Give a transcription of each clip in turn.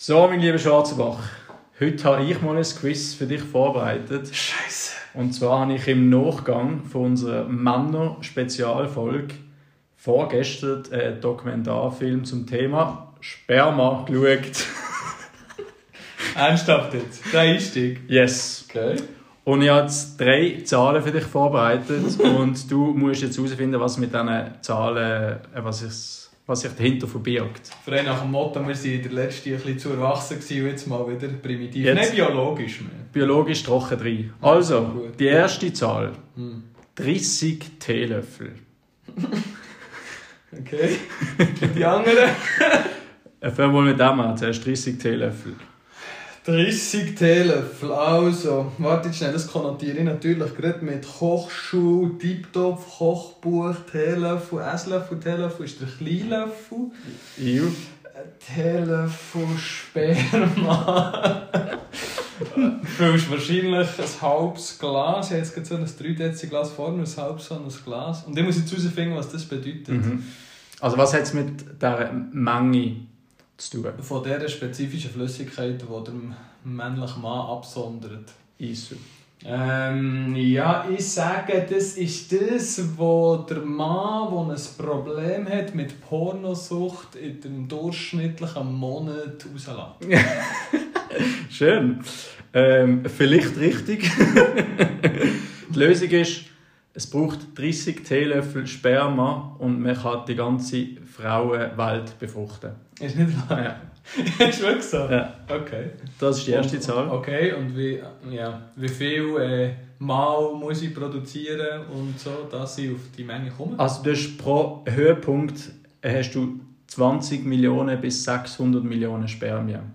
So, mein lieber Schwarzenbach, heute habe ich mal ein Quiz für dich vorbereitet. Scheiße. Und zwar habe ich im Nachgang von unserer Männer-Spezialfolge vorgestern einen Dokumentarfilm zum Thema Sperma geschaut. Ernsthaft jetzt? Der Einstieg? Yes. Okay. Und ich habe jetzt drei Zahlen für dich vorbereitet und du musst jetzt herausfinden, was mit diesen Zahlen, äh, was, ist, was sich dahinter verbirgt. Frei nach dem Motto, wir waren in der letzten ein bisschen zu erwachsen gewesen und jetzt mal wieder primitiv. Jetzt? Nicht biologisch mehr. Biologisch trocken drin. Also, Gut. die erste Zahl. Hm. 30 Teelöffel. Okay. Und die anderen? Äh, Fangen wir mit dem an, zuerst 30 Teelöffel. 30 Teelöffel. Also, warte schnell, das konnotiere ich natürlich gerade mit Kochschuh, Tiptopf, Kochbuch, Teelöffel, Esslöffel. Teelöffel ist der Kleinlöffel. Iu. Teelöffel Sperma. Du füllst wahrscheinlich ein halbes Glas. Ich habe jetzt gerade so ein 3 Dezi Glas vorne, ein halbes so ein Glas. Und ich muss jetzt herausfinden, was das bedeutet. Mhm. Also was hat es mit dieser Menge zu tun? Von dieser spezifischen Flüssigkeit, die der männliche Mann absondert. Isu. Ähm, ja, ich sage, das ist das, wo der Mann, der ein Problem hat mit Pornosucht, in dem durchschnittlichen Monat rauslässt. Schön. Ähm, vielleicht richtig. die Lösung ist, es braucht 30 Teelöffel Sperma und man kann die ganze Frauenwelt befruchten. Ist nicht wahr? Ja. ist wirklich so? Ja. Okay. Das ist die erste Und- Zahl. Okay, und wie, ja, wie viel äh, Mal muss ich produzieren und so, dass ich auf die Menge komme? Also du hast pro Höhepunkt äh, hast du 20 Millionen bis 600 Millionen Spermien.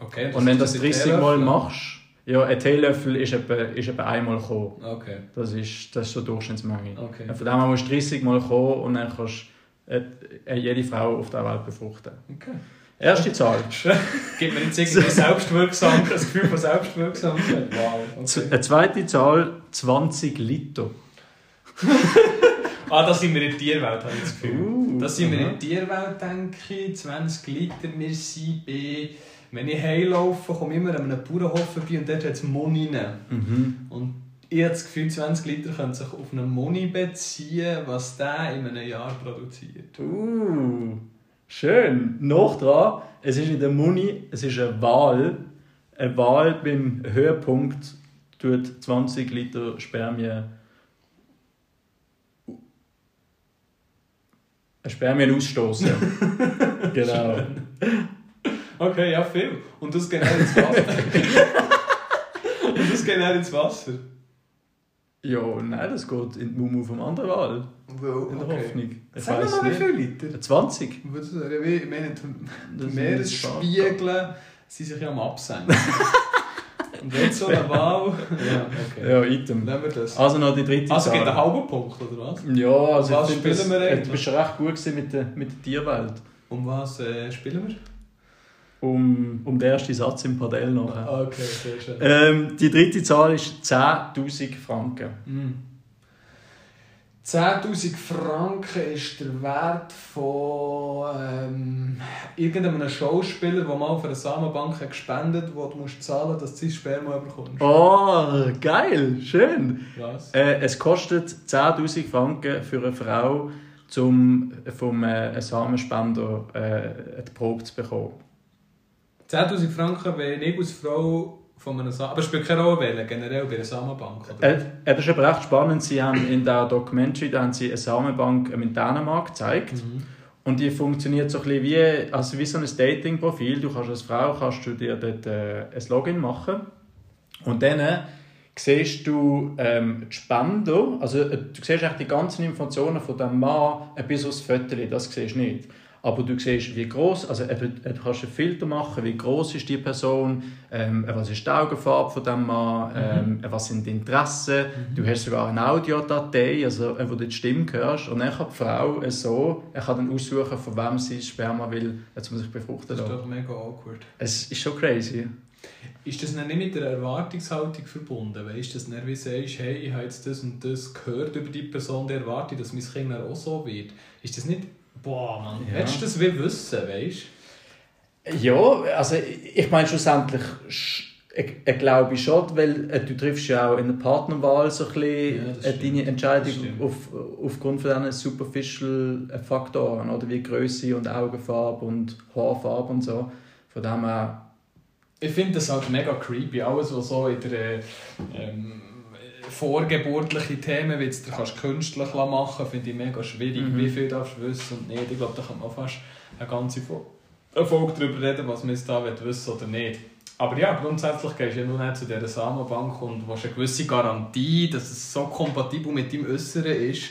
Okay, Und wenn du das in 30 Mal machst, ja, ein Teelöffel ist etwa, ist etwa einmal gekommen. Okay, Das ist, das ist so Durchschnittsmenge. okay. Von dem her musst du 30 Mal kommen und dann kannst du äh, jede Frau auf der Welt befruchten. okay. Erste Zahl. Gibt mir jetzt irgendwie Selbstwirksamkeit, das Gefühl von Selbstwirksamkeit. Wow. Okay. Eine zweite Zahl, 20 Liter. Ah, das sind wir in der Tierwelt, habe ich das Gefühl. Uh, Das sind wir in der Tierwelt, denke ich. 20 Liter. Wir sind bei... Wenn ich heimlaufe, komme ich immer an einem Bauernhof vorbei und dort hat es Monien. Mhm. Und ich habe das Gefühl, 20 Liter können sich auf einen Moni beziehen, was der in einem Jahr produziert. Uh, schön. Noch dran, es ist in der Muni, es ist eine Wahl. Eine Wahl beim Höhepunkt tut 20 Liter Spermien. Eine Spermien ausstoßen. genau. Okay, ja, viel. Und das geht dann ins Wasser. und das geht dann ins Wasser. Ja, nein, das geht in die Mumu vom anderen Wahl. In der Hoffnung. Ich Sag weiss mal, wie nicht. viele Liter? 20. Was ist das? Ja, wie- Ich meine, Das die ist Meeresspiegel sind sich ja am Absenken. Und jetzt so eine Wahl. Ja, okay. Ja, Item. Nehmen wir das. Also noch die dritte Also gibt einen halben Punkt, oder was? Ja, also Was ich spielen das- wir äh, eigentlich? Du bist recht gut mit der, mit der Tierwelt. Um was äh, spielen wir? Um, um den ersten Satz im Padell nachher. Ah, Okay, sehr schön. Ähm, die dritte Zahl ist 10'000 Franken. Mm. 10.000 Franken ist der Wert von ähm, irgendeinem Schauspieler, der mal für eine Samenbank hat gespendet wo du musst zahlen dass du sein Sperma bekommst. Oh, geil, schön. Äh, es kostet 10'000 Franken für eine Frau, um vom äh, Samenspender äh, die Probe zu bekommen. 10.000 Franken, wenn ich als Frau von einer Samenbank... Aber es spielt keine Rolle, wählen, generell bei einer Samenbank, oder? Äh, äh, das ist aber recht spannend. Sie haben in der Documentary da haben sie eine Samenbank in Dänemark gezeigt. Mhm. Und die funktioniert so ein bisschen wie, also wie so ein Dating-Profil. Du kannst als Frau kannst du dir dort äh, ein Login machen. Und dann äh, siehst du ähm, die Spender, also äh, du siehst eigentlich die ganzen Informationen von dem Mann äh, bis aufs Foto, das siehst du nicht. Aber du siehst, wie groß, also eben, äh, du kannst einen Filter machen, wie groß ist die Person, ähm, was ist die Augenfarbe von dem Mann, ähm, was sind die Interessen. Du hast sogar eine Audiodatei, also äh, wo du die Stimme hörst. Und dann kann die Frau äh, so, er kann dann aussuchen, von wem sie Sperma will, äh, um sich befruchten Das ist doch mega awkward. Es ist schon crazy. Ist das nicht mit der Erwartungshaltung verbunden? Weißt du, dass du wie sagst, hey, ich habe jetzt das und das gehört über die Person, die erwarte ich, dass mein Kind auch so wird? Ist das nicht, boah Mann, Ja. willst du das wie wissen, weißt Ja, also ich meine schlussendlich ich, ich glaube schon, weil äh, du triffst ja auch in der Partnerwahl so ein bisschen Ja, äh, deine Entscheidung auf, aufgrund von diesen superficial Faktoren, oder wie Größe und Augenfarbe und Haarfarbe und so. Von dem her, Ich finde das halt mega creepy. Alles, was so in der ähm, vorgeburtliche Themen, wie du kannst künstlich machen kannst, finde ich mega schwierig. Mhm. Wie viel darfst du wissen und nicht. Ich glaube, da kann man fast eine ganze Folge darüber reden, was man jetzt da wissen oder nicht. Aber ja, grundsätzlich gehst du ja nur nicht zu dieser Samenbank und hast eine gewisse Garantie, dass es so kompatibel mit deinem Äußeren ist,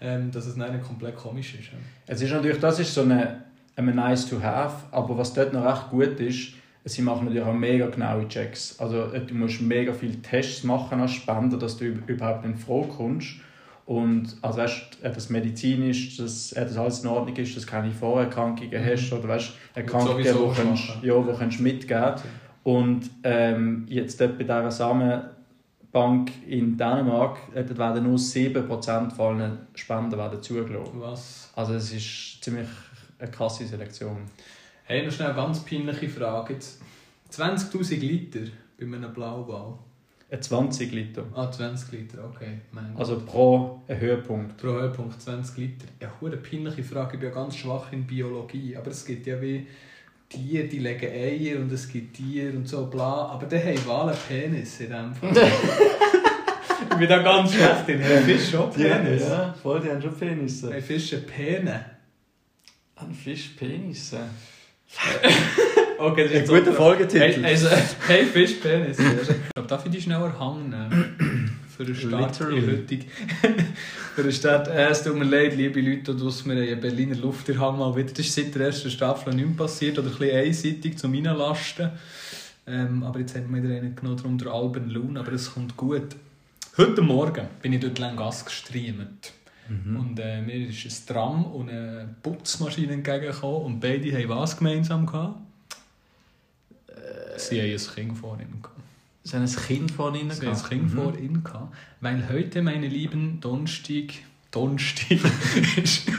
ähm, dass es nicht komplett komisch ist. es ist natürlich, das ist so eine, eine nice to have, aber was dort noch recht gut ist, sie machen natürlich auch mega genaue Checks. Also äh, du musst mega viele Tests machen als Spender, dass du üb- überhaupt in Frage kommst. Und also weißt, äh, das medizinisch, dass, dass alles in Ordnung ist, dass du keine Vorerkrankungen hast oder weißt, Erkrankungen, die du kannst, ja, wo kannst mitgeben Und ähm, jetzt dort bei dieser Samenbank in Dänemark, äh, dort werden nur 7% von allen Spenden werden zugelassen. Was? Also es ist ziemlich eine krasse Selektion. Hey, noch schnell eine ganz peinliche Frage. Jetzt 20'000 Liter bei einem Blauball. Ein 20 Liter. Ah, 20 Liter, okay. Mein Gott. Also pro Höhepunkt. Pro Höhepunkt 20 Liter. Ja, eine peinliche Frage. Ich bin ja ganz schwach in Biologie. Aber es gibt ja wie Tiere, die legen Eier und es gibt Tiere und so bla. Aber die haben Wale Penis in dem Fall. ich bin da ganz schlecht in. Haben Fisch schon Penis? ja, voll, die haben schon Penisse. Haben Fische Pene? Ein Fisch Penisse. Okay, das Ein ist guter so- Folgetitel. Hey, also, hey Fisch Penis. Ich glaube, darf ich die schneller Hang nehmen? Für den Start in Literally. heutig. Für den Start. Äh, es tut mir leid, liebe Leute, dass wir einen Berliner Lufterhang mal wieder. Das ist seit der ersten Staffel nicht mehr passiert. Oder ein bisschen einseitig zu meinen Lasten. Ähm, aber jetzt haben wir wieder einen genommen, darum der Alben Loon. Aber es kommt gut. Heute Morgen bin ich durch Langas gestreamt. Und äh, mir ist ein Tram und eine Putzmaschine entgegengekommen. Und beide haben was gemeinsam gehabt? Sie haben ein Kind vor ihnen gehabt. Sie haben ein Kind von ihnen Sie haben ein gehabt. Kind vor ihnen gehabt. Weil heute, meine Lieben, Donnerstag, Donnerstag ist,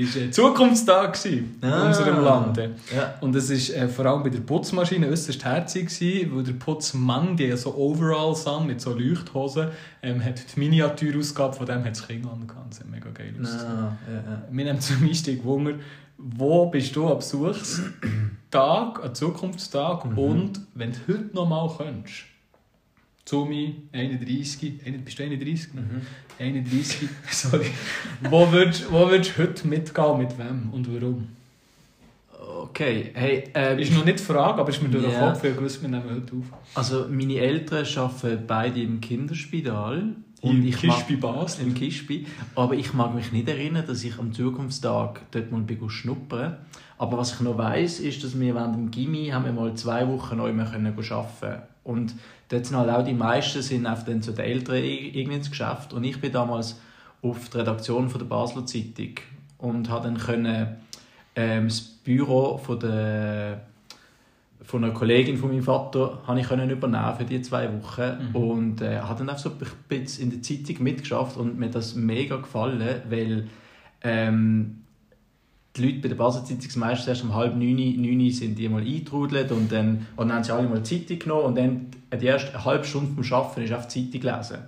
ist äh, Zukunftstag Ah. unserem Land. Ja. Und es war äh, vor allem bei der Putzmaschine äußerst herzig, gewesen, weil der Putzmann, der ja so Overalls an mit so Leuchthosen, ähm, hat die Miniaturausgabe von dem hat das Kind angehabt. Das hat mega geil ausgesehen. Ah, ja, ja. Wir haben zum Einstieg Wunder, wo bist du am Besuchstag, am Zukunftstag und wenn du heute noch mal könntest, Zumi, 31, ein- bist du 31? Mhm. 31, sorry. wo würdest wo würdest du heute mitgehen, mit wem und warum? Okay, hey, ähm, Ist noch nicht die Frage, aber ist mir durch den Ja. Kopf, ich wusste, wir nehmen heute auf. also meine Eltern arbeiten beide im Kinderspital. Und ich mag- Kispi Basel. im Kispi. Aber ich mag mich nicht erinnern, dass ich am Zukunftstag dort mal schnuppern Aber was ich noch weiß, ist, dass wir während dem Gimmi haben wir mal zwei Wochen neu mehr können arbeiten Und dort sind halt auch die meisten sind auf dann zu den Eltern irgendwie ins Geschäft. Und ich bin damals auf der Redaktion von der Basler Zeitung und habe dann können, ähm, das Büro von der von einer Kollegin von meinem Vater habe ich können übernehmen für die zwei Wochen Mhm. und äh, habe dann auch so ein bisschen in der Zeitung mitgeschafft und mir hat das mega gefallen, weil ähm, die Leute bei der Basel Zeitung meistens erst um halb neun, neun sind die mal eingetrudelt und dann, und dann haben sie alle mal die Zeitung genommen und dann die erste halbe Stunde vom Arbeiten ist auf die Zeitung lesen.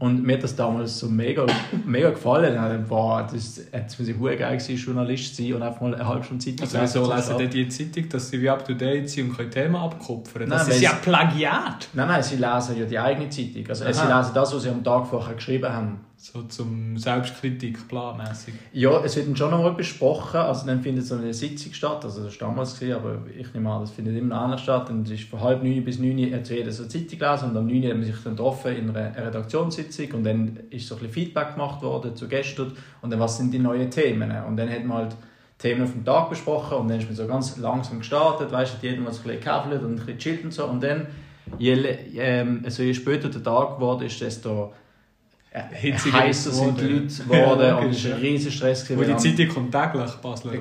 Und mir hat das damals so mega, mega gefallen. Dann boah, das das muss ich hure geil gewesen, Journalist zu sein und einfach mal eine halbe Stunde Zeitung Also wieso zum lesen Start. die Zeitung, dass sie wie up to date sind und können Themen abkupfern? Das Nein, ist ja Plagiat! Nein, nein, sie lesen ja die eigene Zeitung. Also sie Aha. lesen das, was sie am Tag vorher geschrieben haben. So zum Selbstkritik, planmäßig. Ja, es wird schon nochmal besprochen. Also dann findet so eine Sitzung statt. Also das war damals, gewesen, aber ich nehme an, das findet immer anders statt. Und es ist von halb neun bis neun hat jeder so eine Zeitung gelesen und am neun hat man sich dann getroffen in einer Redaktionssitzung und dann ist so ein bisschen Feedback gemacht worden zu Gästen und dann was sind die neuen Themen. Und dann hat man halt Themen auf dem Tag besprochen und dann ist man so ganz langsam gestartet, weißt du, jeder mal so ein bisschen gekaffelt und ein bisschen chillt und so. Und dann, je, ähm, also je später der Tag geworden ist, desto heißer sind die. Leute geworden Ja, und es war ein riesen Stress. Gewesen, die weil Zeitung kommt täglich,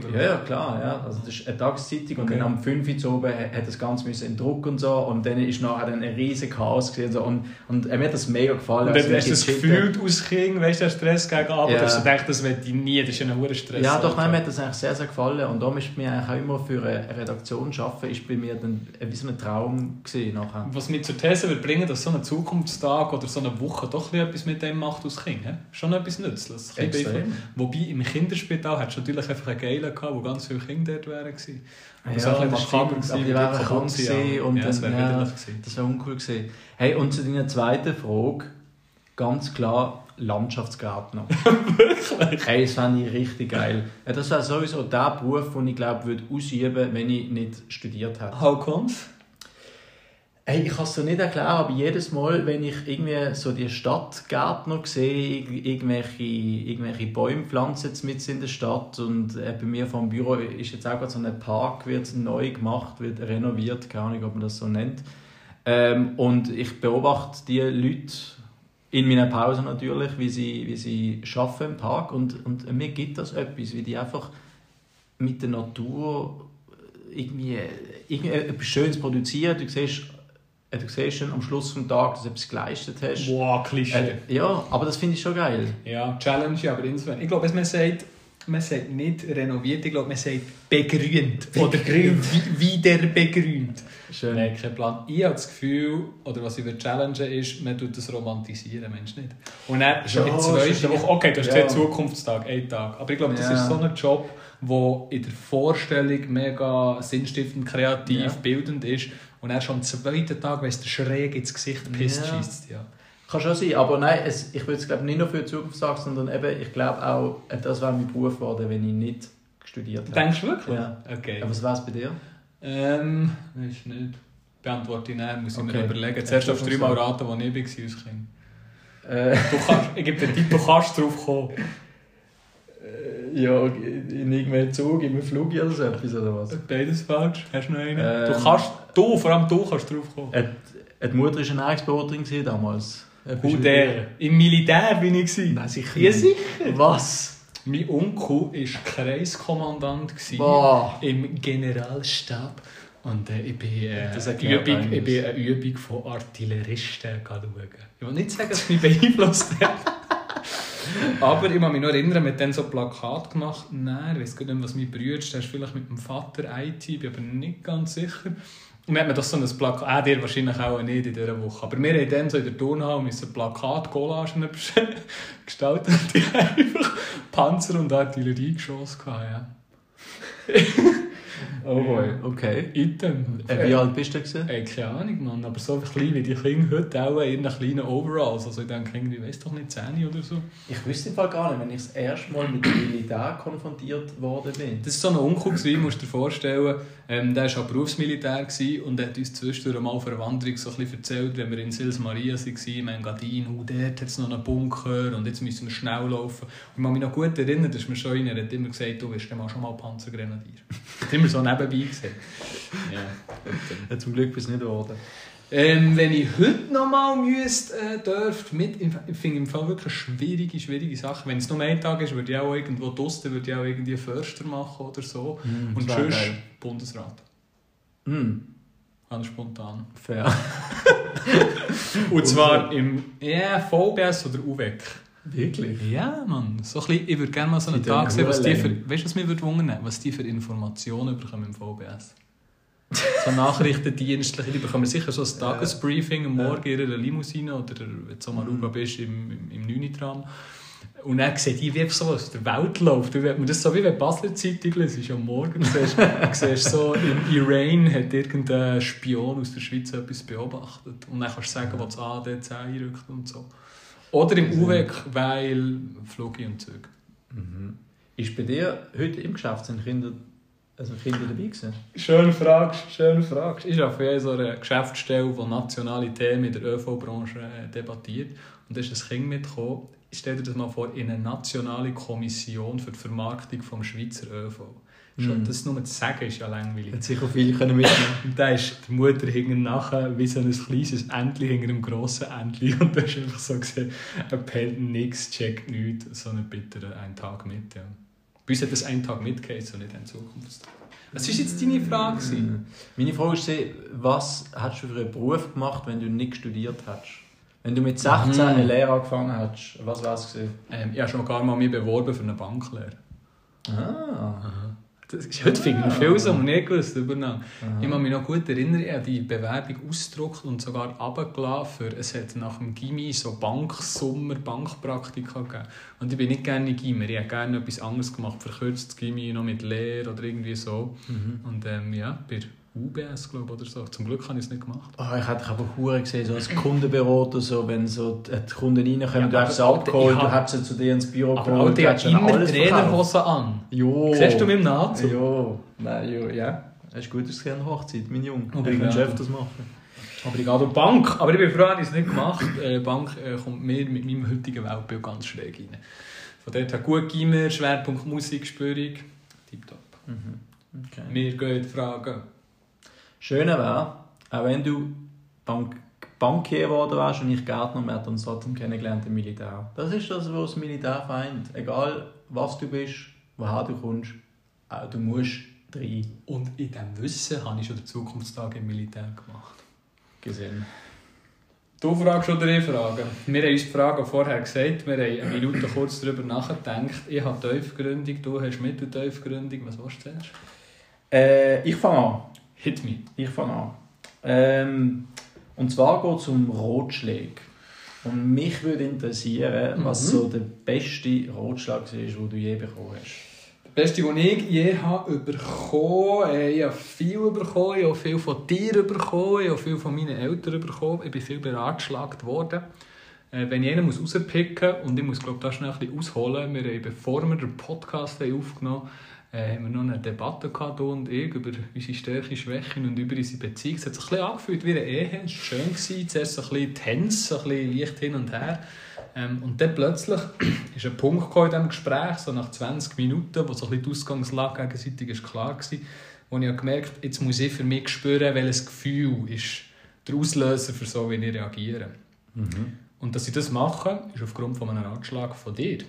oder? Ja, ja, klar. Ja. Also das ist eine Tageszeitung und Okay. dann am 5 Uhr oben hat das Ganze müssen in Druck und so und dann ist nachher dann ein riesen Chaos gewesen, so. und, und äh, mir hat das mega gefallen. Und also dann hast du das den gefühlt aus Kind, weißt du, der Stress gegen Abend, Ja. hast du gedacht, das wird ich nie, das ist ein hoher Stress. Ja, doch, nein, mir hat das eigentlich sehr, sehr gefallen. Und darum ist mir eigentlich auch immer für eine Redaktion arbeiten, ist bei mir dann wie so ein Traum gewesen nachher. Was mich zur These würde bringen, dass so ein Zukunftstag oder so eine Woche doch etwas mit dem macht aus Kind. he? Schon etwas Nützliches. Extrem. Wobei im Kinderspital hat es natürlich einfach einen Geilen gehabt, wo ganz viele Kinder dort wären. gewesen. Aber Ja, so ein bisschen das makaber gewesen, aber die kaputt krank gewesen und ja, das wäre ja. Das wäre uncool gewesen. Hey, und zu deiner zweiten Frage, ganz klar Landschaftsgärtner. Wirklich? Hey, das fände ich richtig geil. Das wäre sowieso der Beruf, den ich glaube, würde ausüben wenn ich nicht studiert hätte. How comes? Hey, ich kann es dir nicht erklären, aber jedes Mal, wenn ich irgendwie so die Stadtgärtner sehe, irg- irgendwelche, irgendwelche Bäume pflanzen mit in der Stadt und äh, bei mir vom Büro ist jetzt auch gerade so ein Park, wird neu gemacht, wird renoviert, keine Ahnung, ob man das so nennt. Ähm, und ich beobachte die Leute in meiner Pause natürlich, wie sie, wie sie arbeiten im Park und, und mir gibt das etwas, wie die einfach mit der Natur irgendwie, irgendwie etwas Schönes produzieren. Du siehst, äh, du siehst schon am Schluss des Tages, dass du etwas geleistet hast. Boah, Klischee. Äh, ja, aber das finde ich schon geil. Ja, Challenge, aber insofern. Ich glaube, man sagt, man sagt nicht renoviert, ich glaube, man sagt begrünt. Oder Begrünt. wie- wieder begrünt. Schön. Nein, kein Plan. Ich habe das Gefühl, oder was ich würde challengen ist, man tut das romantisieren, Mensch nicht. Und dann schon Ja, in zwei ist Wochen, okay, du hast ja. gesagt Zukunftstag, ein Tag. Aber ich glaube, das Ja. ist so ein Job, der in der Vorstellung mega sinnstiftend, kreativ, Ja. bildend ist. Und dann schon am zweiten Tag, wenn es dir schräg ins Gesicht pisst, Ja. schießt ja. Kann schon sein, aber nein, es, ich würde es glaube nicht nur für die Zukunft sagen, sondern eben, ich glaube auch, äh, das wäre mein Beruf geworden, wenn ich nicht studiert hätte. Denkst du wirklich? Ja. Okay. Aber was wäre es bei dir? Ähm, weiß nicht. Beantworte ich nicht, muss ich Okay. mir überlegen. Zuerst Ja, darfst du das dreimal muss raten, wo ich war als Kind. Äh, Du kannst, ich gebe dir den Tipp, du kannst drauf kommen. ja, in irgendeinem Zug, in einem Flug oder so etwas, oder was? Beides falsch. Hast du noch einen? Ähm. du kannst, du, vor allem du kannst drauf kommen. Äh, Die Mutter war eine Ernährungsberaterin damals. Äh, der? Im Militär bin ich. gewesen. Nein, sicher Ja, sicher. Was? Mein Onkel war Kreiskommandant Boah. im Generalstab. Und äh, ich bin, äh, erklärt Übung, ich bin eine Übung von Artilleristen schauen. Ich will nicht sagen, dass mich beeinflusst hat. Aber ich kann mich noch erinnern, wir haben dann so Plakat gemacht. Nein, ich weiß gar nicht, was Bruder ist. Der ist vielleicht mit dem Vater IT, bin aber nicht ganz sicher. Und hat man das so ein Plakat, ah, dir wahrscheinlich auch nicht in dieser Woche. Aber wir haben dann so in der Turnhalle müssen Plakat-Collagen gestalten. Die haben einfach Panzer und Artillerie geschossen. gehabt, Ja. Oh boy, okay. Item. Äh, wie alt bist du gewesen? Ey, keine Ahnung, Mann. Aber so klein wie die Kinder heute auch in ihren kleinen Overalls. Also ich denke, irgendwie, weiß doch nicht, 10 oder so. Ich wüsste im Fall gar nicht, wenn ich das erste Mal mit dem Militär konfrontiert worden bin. Das war so ein Onkel, gewesen, musst du dir vorstellen. Ähm, der war auch Berufsmilitär gewesen und hat uns zwischendurch mal auf einer Wanderung so ein bisschen erzählt, wenn wir in Sils Maria waren, im Engadin, oh, dort hat es noch einen Bunker und jetzt müssen wir schnell laufen. Und ich kann mich noch gut erinnern, dass mir schon einer hat immer gesagt, du wirst dann mal schon mal Panzergrenadier. So nebenbei gesehen. Ja, zum Glück bist du nicht geworden. Ähm, wenn ich heute noch mal müsste, äh, dürfte, mit, ich finde im Fall wirklich schwierige, schwierige Sachen. Wenn es nur ein Tag ist, würde ich auch irgendwo draussen, würde ich auch irgendwie Förster machen oder so. Mm, Und sonst geil. Bundesrat. Hm, Ganz spontan. fair. Und zwar im ja, VBS oder UWEC. Wirklich? Ja, Mann. So ein bisschen, ich würde gerne mal so einen Die Tag sehen, was die für, weißt du, was mich würde wundern? Was die für Informationen bekommen im VBS. So Nachrichtendienstliche, die bekommen sicher so ein Tagesbriefing am Morgen in ihrer Limousine oder wenn du mal Aruba bist im, im, im Nünitram. Und dann sieht die, wie so in der Welt läuft. Du, man das so wie wenn Basler Zeitung liest, am Morgen siehst, du siehst so, in Iran hat irgendein Spion aus der Schweiz etwas beobachtet. Und dann kannst du sagen, was das ADC einrückt und so. Oder im UWEC, weil Flüge und Züge. Mhm. Ist bei dir heute im Geschäft sind Kinder, also Kinder dabei gewesen? Schön fragst, schön fragst. Ich arbeite so einer Geschäftsstelle, die nationale Themen in der ÖV-Branche äh, debattiert. Und da ist ein Kind mitgekommen. Stell dir das mal vor, in eine nationale Kommission für die Vermarktung vom Schweizer ÖV. Schon das nur zu sagen ist ja langweilig. Hat sicher viele können mitnehmen. Und da ist die Mutter hinten nachher wie so ein kleines Entli hinter einem grossen Entli. Und da ist einfach so gesehen, ein pennt nichts, checkt nichts, so einen bitteren einen Tag mit. Ja. Bei uns hat das einen Tag mitgeheißen und nicht ein Zukunftstag. Was war jetzt deine Frage? gewesen? Meine Frage ist, sie, was hast du für einen Beruf gemacht, wenn du nicht studiert hast? Wenn du mit 16 Mhm. eine Lehre angefangen hast, was war es? Ähm, ich habe schon gar mal mich beworben für eine Banklehre. Ah. Das ist, heute finde ich viel so, und nicht gewusst. Übernommen. Ich kann mich noch gut erinnern, ich habe die Bewerbung ausgedruckt und sogar runtergelassen. Für, es hat nach dem Gimmi so Banksummer, Bankpraktika gegeben. Und ich bin nicht gerne Gimmer, ich habe gerne etwas anderes gemacht, verkürztes Gimmi, noch mit Lehre oder irgendwie so. Und ähm, ja, bei UBS, glaube ich, oder so. Zum Glück habe ich es nicht gemacht. Oh, ich hätte aber Hure gesehen, so als Kundenbüro oder so, wenn so die die Kunden reinkommen, Ja, du hast sie aber abgeholt, du hast sie zu dir ins Büro Aber geholt, ich habe ihnen immer Trainerhose an. Jo. Siehst du mit dem Nazi? Jo. Nein, jo, ja. Es ist gut, dass es eine Hochzeit, mein Junge. Aber ich kann öfters machen. Aber ich gehe die Bank. Aber ich bin froh, dass ich es nicht gemacht habe. Äh, Bank äh, kommt mir mit meinem heutigen Weltbild ganz schräg rein. Von dort her gut Gimmer, Schwerpunkt Musik, Spürung. Tipptopp. Okay. Wir gehen fragen. Schöne wäre, auch wenn du Bank Bankier geworden wärst und ich Gärtner, wir hätten uns trotzdem kennengelernt im Militär. Das ist das, was das Militär vereint. Egal, was du bist, woher du kommst, auch du musst rein Und in diesem Wissen habe ich schon den Zukunftstag im Militär gemacht. gesehen. Du fragst oder ich frage? Wir haben uns die Fragen vorher gesagt, wir haben eine Minute kurz darüber nachgedacht. Ich habe Tiefgründung, du hast Mitteltiefgründung. Was willst du zuerst? Äh, ich fange an. Hit me. Ich fange an. Ähm, und zwar geht es um Rotschläge. Und mich würde interessieren, was so der beste Rotschlag ist, den du je bekommen hast. Das Beste, was ich je habe bekommen habe, ich habe viel bekommen, ich habe viel von dir bekommen, ich habe viel von meinen Eltern bekommen, ich bin viel beratschlagt worden. Äh, Wenn ich einen muss rauspicken muss, und ich muss glaube da schnell ein bisschen ausholen, wir haben, bevor wir den Podcast aufgenommen haben, äh, haben wir noch eine Debatte gehabt, du und ich, über unsere Stärke, Schwächen und über unsere Beziehung. Es hat sich ein bisschen angefühlt wie eine Ehe, es war schön, gewesen. zuerst ein bisschen tense, ein bisschen leicht hin und her. Ähm, und dann plötzlich ist ein Punkt in diesem Gespräch, so nach 20 Minuten, wo so ein bisschen die Ausgangslage gegenseitig ist klar war, wo ich habe gemerkt jetzt muss ich für mich spüren, welches Gefühl ist der Auslöser für so, wie ich reagiere. Und dass ich das mache, ist aufgrund von einem Ratschlag von dir.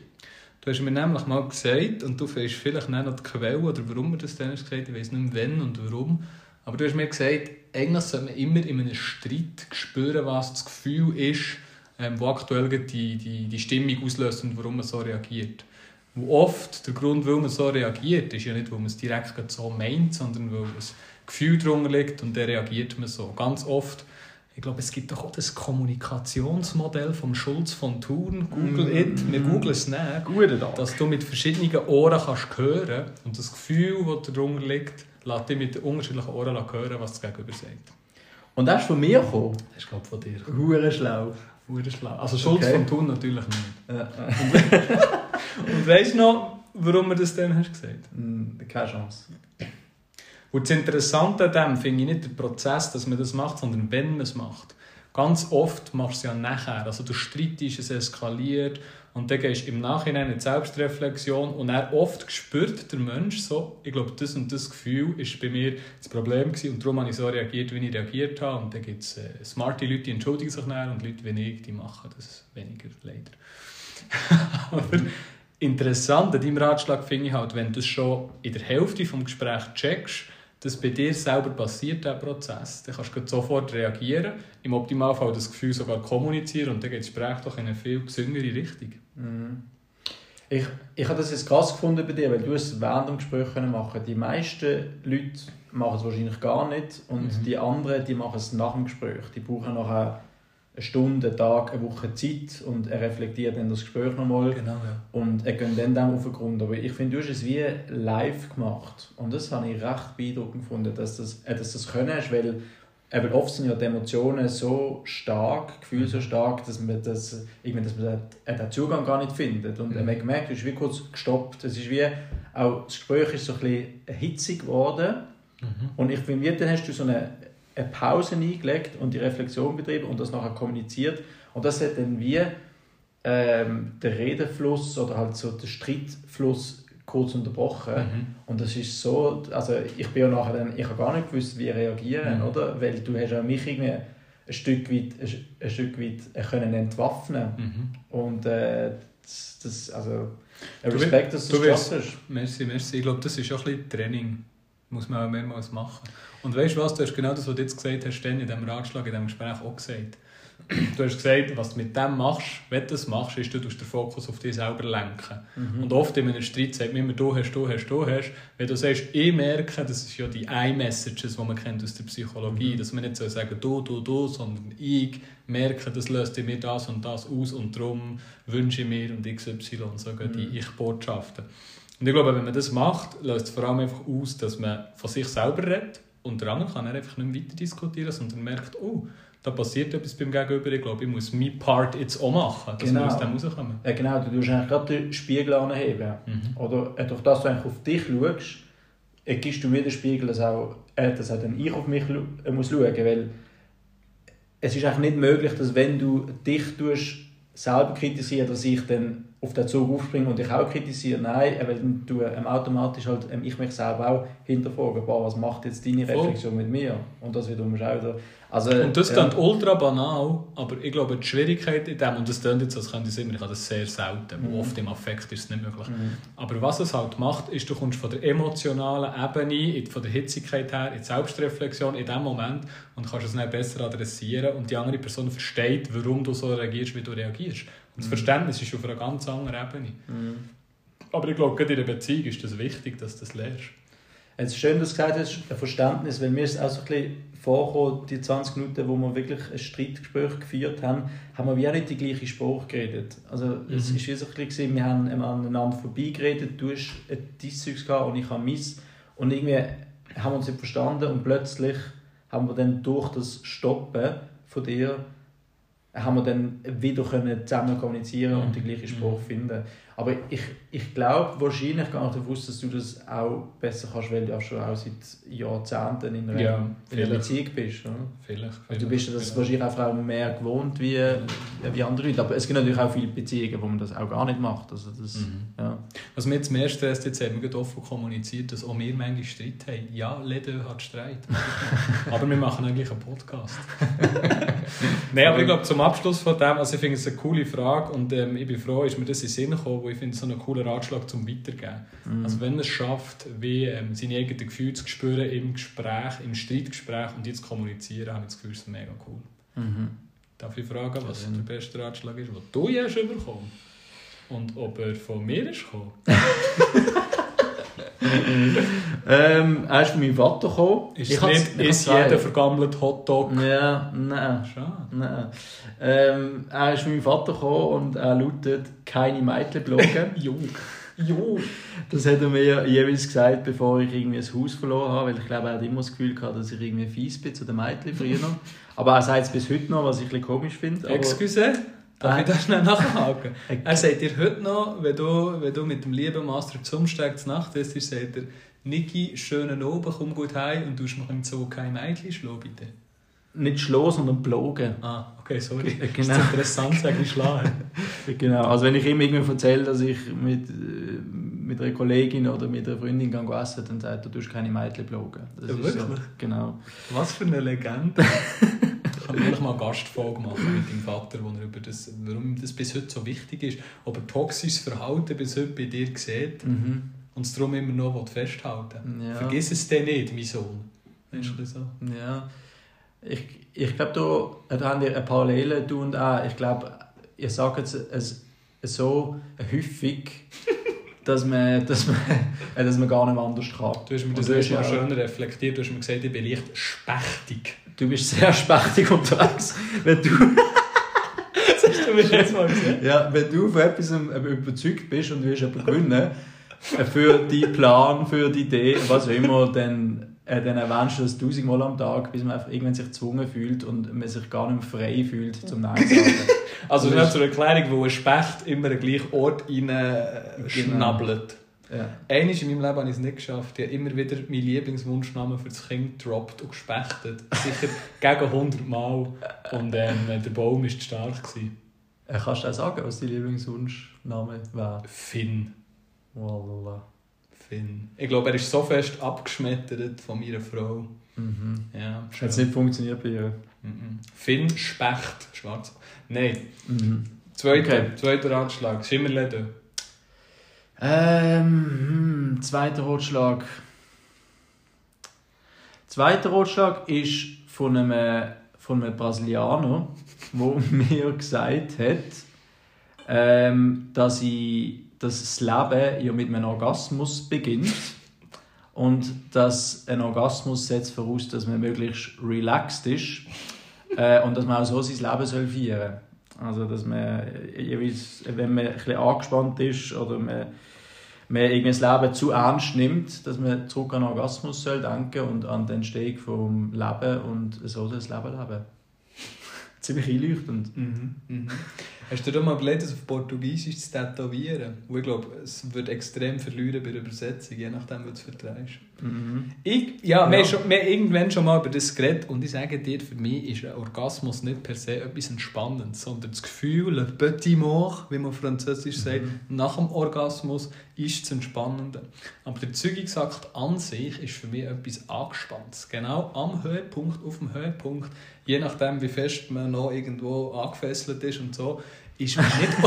Du hast mir nämlich mal gesagt, und du weißt vielleicht nicht noch die Quelle oder warum du das dann hast gesagt, ich weiß nicht mehr wann und warum, aber du hast mir gesagt, eigentlich sollte man immer in einem Streit spüren, was das Gefühl ist, ähm, wo aktuell die, die, die Stimmung auslöst und warum man so reagiert. Und oft der Grund, warum man so reagiert, ist ja nicht, weil man es direkt so meint, sondern weil ein Gefühl drunter liegt und dann reagiert man so. Ganz oft, ich glaube, es gibt doch auch das Kommunikationsmodell vom Schulz von Thurn, Google it, wir googeln es nicht, Guten Tag. dass du mit verschiedenen Ohren kannst hören und das Gefühl, das darunter liegt, lässt dich mit unterschiedlichen Ohren hören, was das Gegenüber sagt. Und das ist von mir gekommen. Das ist, glaube ich, von dir. Hure schlau. Hure schlau. Also Schulz Okay. von Thun natürlich nicht. Äh, Und weißt du noch, warum du das dann hast gesagt? äh, keine Chance. Und das Interessante an dem finde ich nicht der Prozess, dass man das macht, sondern wenn man es macht. Ganz oft machst du es ja nachher. Also du streitest, es eskaliert und dann gehst du im Nachhinein in die Selbstreflexion und dann oft spürt der Mensch so, ich glaube, das und das Gefühl ist bei mir das Problem gewesen und darum habe ich so reagiert, wie ich reagiert habe. Und dann gibt es äh, smarte Leute, die entschuldigen sich dann und Leute wie ich, die machen das weniger, leider. Aber interessant an deinem Ratschlag finde ich halt, wenn du es schon in der Hälfte des Gesprächs checkst, dass bei dir selber passiert, der Prozess, dann kannst du sofort reagieren, im Optimalfall das Gefühl sogar kommunizieren und dann geht das Gespräch doch in eine viel gesündere Richtung. Ich, ich habe das jetzt krass gefunden bei dir, weil du es während dem Gespräch machen Die meisten Leute machen es wahrscheinlich gar nicht und die anderen, die machen es nach dem Gespräch. Die brauchen nachher eine Stunde, einen Tag, eine Woche Zeit und er reflektiert dann das Gespräch nochmal Genau, ja. und er geht dann dem auf den Grund. Aber ich finde, du hast es wie live gemacht und das habe ich recht beeindruckend gefunden, dass, das, äh, dass das können hast, weil Eben oft sind ja die Emotionen so stark, Gefühle so stark, dass man, das, irgendwie, dass man den, den Zugang gar nicht findet. Und man hat gemerkt, du bist wie kurz gestoppt. Es ist wie, auch das Gespräch ist so ein bisschen hitzig geworden. Und ich finde, dann hast du so eine, eine Pause eingelegt und die Reflexion betrieben und das nachher kommuniziert. Und das hat dann wie ähm, den Redefluss oder halt so den Streitfluss kurz unterbrochen. Mhm. Und das ist so, also ich bin ja nachher dann, ich habe gar nicht gewusst, wie reagieren, Mhm. oder? Weil du hast ja mich irgendwie ein Stück weit, ein, Stück weit können entwaffnen Mhm. und äh, das, das, also Respekt, dass du du das hast. Merci, merci. Ich glaube, das ist auch ein bisschen Training. Muss man auch mehrmals machen. Und weißt du was, du hast genau das, was du jetzt gesagt hast, dann in diesem Ratschlag, in diesem Gespräch auch gesagt. Du hast gesagt, was du mit dem machst, wenn du das machst, ist, du tust den Fokus auf dich selber lenken. Mhm. Und oft in einem Streit sagt man immer, du hast, du hast, du hast. Wenn du sagst, ich merke, das ist ja die I-Messages, die man kennt aus der Psychologie, Mhm. dass man nicht so sagen, du, du, du, sondern ich merke, das löst in mir das und das aus und darum wünsche ich mir und XY und so gehen die Mhm. Ich-Botschaften. Und ich glaube, wenn man das macht, löst es vor allem einfach aus, dass man von sich selber redet und der andere kann er einfach nicht mehr weiter diskutieren, sondern merkt, oh, da passiert etwas beim Gegenüber, ich glaube, ich muss mein Part jetzt auch machen, dass Genau. wir aus dem rauskommen. Ja, genau, du tust eigentlich gerade den Spiegel anheben. Mhm. Oder äh, durch das du eigentlich auf dich schaust, äh, gibst du mir den Spiegel, dass auch, äh, dass auch dann ich auf mich äh, muss schauen weil es ist eigentlich nicht möglich, dass wenn du dich tust, selber kritisieren, dass ich dann auf den Zug aufspringe und dich auch kritisiere. Nein, weil du ähm, automatisch halt, ähm, ich mich selber auch hinterfrage, boah, was macht jetzt deine. Reflexion mit mir? Und das wiederum ist auch wieder... Also, Und das ja. klingt ultra banal, aber ich glaube, die Schwierigkeit in dem, und das klingt jetzt, als könnte ich es immer, ich habe das sehr selten, Mhm. oft im Affekt ist es nicht möglich. Mhm. Aber was es halt macht, ist, du kommst von der emotionalen Ebene, von der Hitzigkeit her, in die Selbstreflexion in dem Moment und kannst es dann besser adressieren und die andere Person versteht, warum du so reagierst, wie du reagierst. Das. Verständnis ist auf einer ganz anderen Ebene. Mhm. Aber ich glaube, gerade in einer Beziehung ist es das wichtig, dass du das lernst. Es ist schön, dass du gesagt hast, ein Verständnis, weil mir ist auch so ein bisschen vorgekommen, die 20 Minuten, wo wir wirklich ein Streitgespräch geführt haben, haben wir wie auch nicht die gleiche Sprache geredet. Also es Mhm. ist wie so ein bisschen, wir haben aneinander vorbeigeredet, du hast ein dein Zeugs gehabt und ich habe meins. Und irgendwie haben wir uns nicht verstanden und plötzlich haben wir dann durch das Stoppen von dir haben wir dann wieder können zusammen kommunizieren und die gleiche Sprache finden. Aber ich, ich glaube wahrscheinlich gar nicht bewusst, dass du das auch besser kannst, weil du auch schon auch seit Jahrzehnten in einer, Ja, in einer vielleicht. Beziehung bist. Oder? Vielleicht. Also du bist das vielleicht. wahrscheinlich auch Frauen mehr gewohnt wie, wie andere Leute. Aber es gibt natürlich auch viele Beziehungen, wo man das auch gar nicht macht. Also das, Mhm. ja. Was mir jetzt mehr stresst, jetzt haben wir offen kommuniziert, dass auch wir manchmal Streit haben. Ja, Lede hat Streit. aber wir machen eigentlich einen Podcast. Nein, aber ich glaube, zum Abschluss von dem, also ich finde es eine coole Frage und ähm, ich bin froh, ist mir das in den Sinn gekommen, wo ich finde, so einen coolen Ratschlag zum Weitergeben. Mhm. Also wenn man es schafft, wie ähm, seine eigenen Gefühle zu spüren im Gespräch, im Streitgespräch und zu kommunizieren, habe ich das Gefühl, ist mega cool. Mhm. Darf ich fragen, was Ja. der beste Ratschlag ist, den du je hast bekommen Und ob er von mir ist gekommen? Ähm, er ist von meinem Vater gekommen. Ist Ich nicht, ich ist jeder gesagt. vergammelte Hotdog? Ja, nein. Schade. nein. Ähm, er ist von meinem Vater gekommen und er lautet «Keine Mädchen bloggen». Jo. Jo. Das hat er mir jeweils gesagt, bevor ich irgendwie ein Haus verloren habe, weil ich glaube, er hat immer das Gefühl gehabt, dass ich irgendwie fies bin zu den Mädchen früher. Aber er sagt es bis heute noch, was ich ein bisschen komisch finde. Excuse, darf ich da schnell nachhaken? Äh. er sagt dir heute noch, wenn du, wenn du mit dem lieben Master zum Steig zur Nacht ist, sagt er, Niki, schönen Abend, komm gut heim und du mich im Zoo kein Mädchen schlagen, bitte. Nicht schlagen, sondern blogen. Ah, okay, sorry. Genau. Ist das interessant, sag ich schlagen. Genau. Also wenn ich ihm irgendwie erzähle, dass ich mit, äh, mit einer Kollegin oder mit einer Freundin gehe essen, dann sagt er, du tust keine Mädchen blogen. Das Ja, ist so. wirklich? Genau. Was für eine Legende. ich kann wirklich mal eine Gastfolge machen mit deinem Vater, wo er über das, warum das bis heute so wichtig ist, ob er toxisches Verhalten bis heute bei dir sieht Mhm. und es darum immer noch festhalten. Ja. Vergiss es denn nicht, mein Sohn. Weißt du so? Ja. Ich, ich glaube, da, da haben wir eine Parallele, du und er. Ich glaube, ihr sagt es, es so häufig, dass man, dass, man, äh, dass man gar nicht anders kann. Du hast mir das erst mal schön reflektiert, du hast mir gesagt, ich bin leicht spechtig. Du bist sehr spechtig unterwegs. wenn, du, Das hast du mir jetzt mal gesagt. ja, wenn du von etwas ähm, überzeugt bist und du willst jemanden gewinnen, äh, für deinen Plan, für die Idee, was auch immer, dann, äh, dann erwähnst du das tausendmal am Tag, bis man einfach irgendwann sich gezwungen fühlt und man sich gar nicht mehr frei fühlt zum Nein zu sagen. Also ist- zur Erklärung, wo ein Specht immer an den gleichen Ort rein äh, schnabbelt. Ja. Einmal in meinem Leben habe ich es nicht geschafft. Ich habe immer wieder meinen Lieblingswunschnamen für das Kind gedroppt und gespechtet. Sicher gegen 100 Mal. Und ähm, der Baum war zu stark. Gewesen. Äh, Kannst du auch sagen, was dein Lieblingswunschname wäre? Finn. Wallah. Finn. Ich glaube, er ist so fest abgeschmettert von meiner Frau. Mhm. Ja, Hat es nicht funktioniert bei ihr? Mhm. Finn Specht, schwarz. Nein. Mhm. Zweiter, Okay. zweiter Ratschlag, Schimmerläden. Ähm, hm, zweiter Rotschlag. Zweiter Rotschlag ist von einem, von einem Brasilianer, der mir gesagt hat, ähm, dass, ich, dass das Leben ja mit einem Orgasmus beginnt. Und dass ein Orgasmus setzt voraus, dass man möglichst relaxed ist äh, und dass man auch so sein Leben soll feiern soll. Also, dass man, jeweils, wenn man ein bisschen angespannt ist oder man man irgendwie das Leben zu ernst nimmt, dass man zurück an Orgasmus soll denken und an die Entstehung vom Leben und so das Leben leben. Ziemlich einleuchtend. Mhm. Mhm. Hast du dir mal überlegt, das auf Portugiesisch zu tätowieren? Und ich glaube, es wird extrem verlieren bei der Übersetzung, je nachdem, wie du es vertreibst. Mhm. Ich, ja, Wir, Ja. haben schon, wir haben irgendwann schon mal über das geredet und ich sage dir, für mich ist ein Orgasmus nicht per se etwas Entspannendes, sondern das Gefühl, le petit mort, wie man französisch sagt, nach dem Orgasmus ist das Entspannende. Aber der Zeugungsakt an sich ist für mich etwas Angespanntes. Genau am Höhepunkt, auf dem Höhepunkt, je nachdem, wie fest man noch irgendwo angefesselt ist und so, ist man nicht...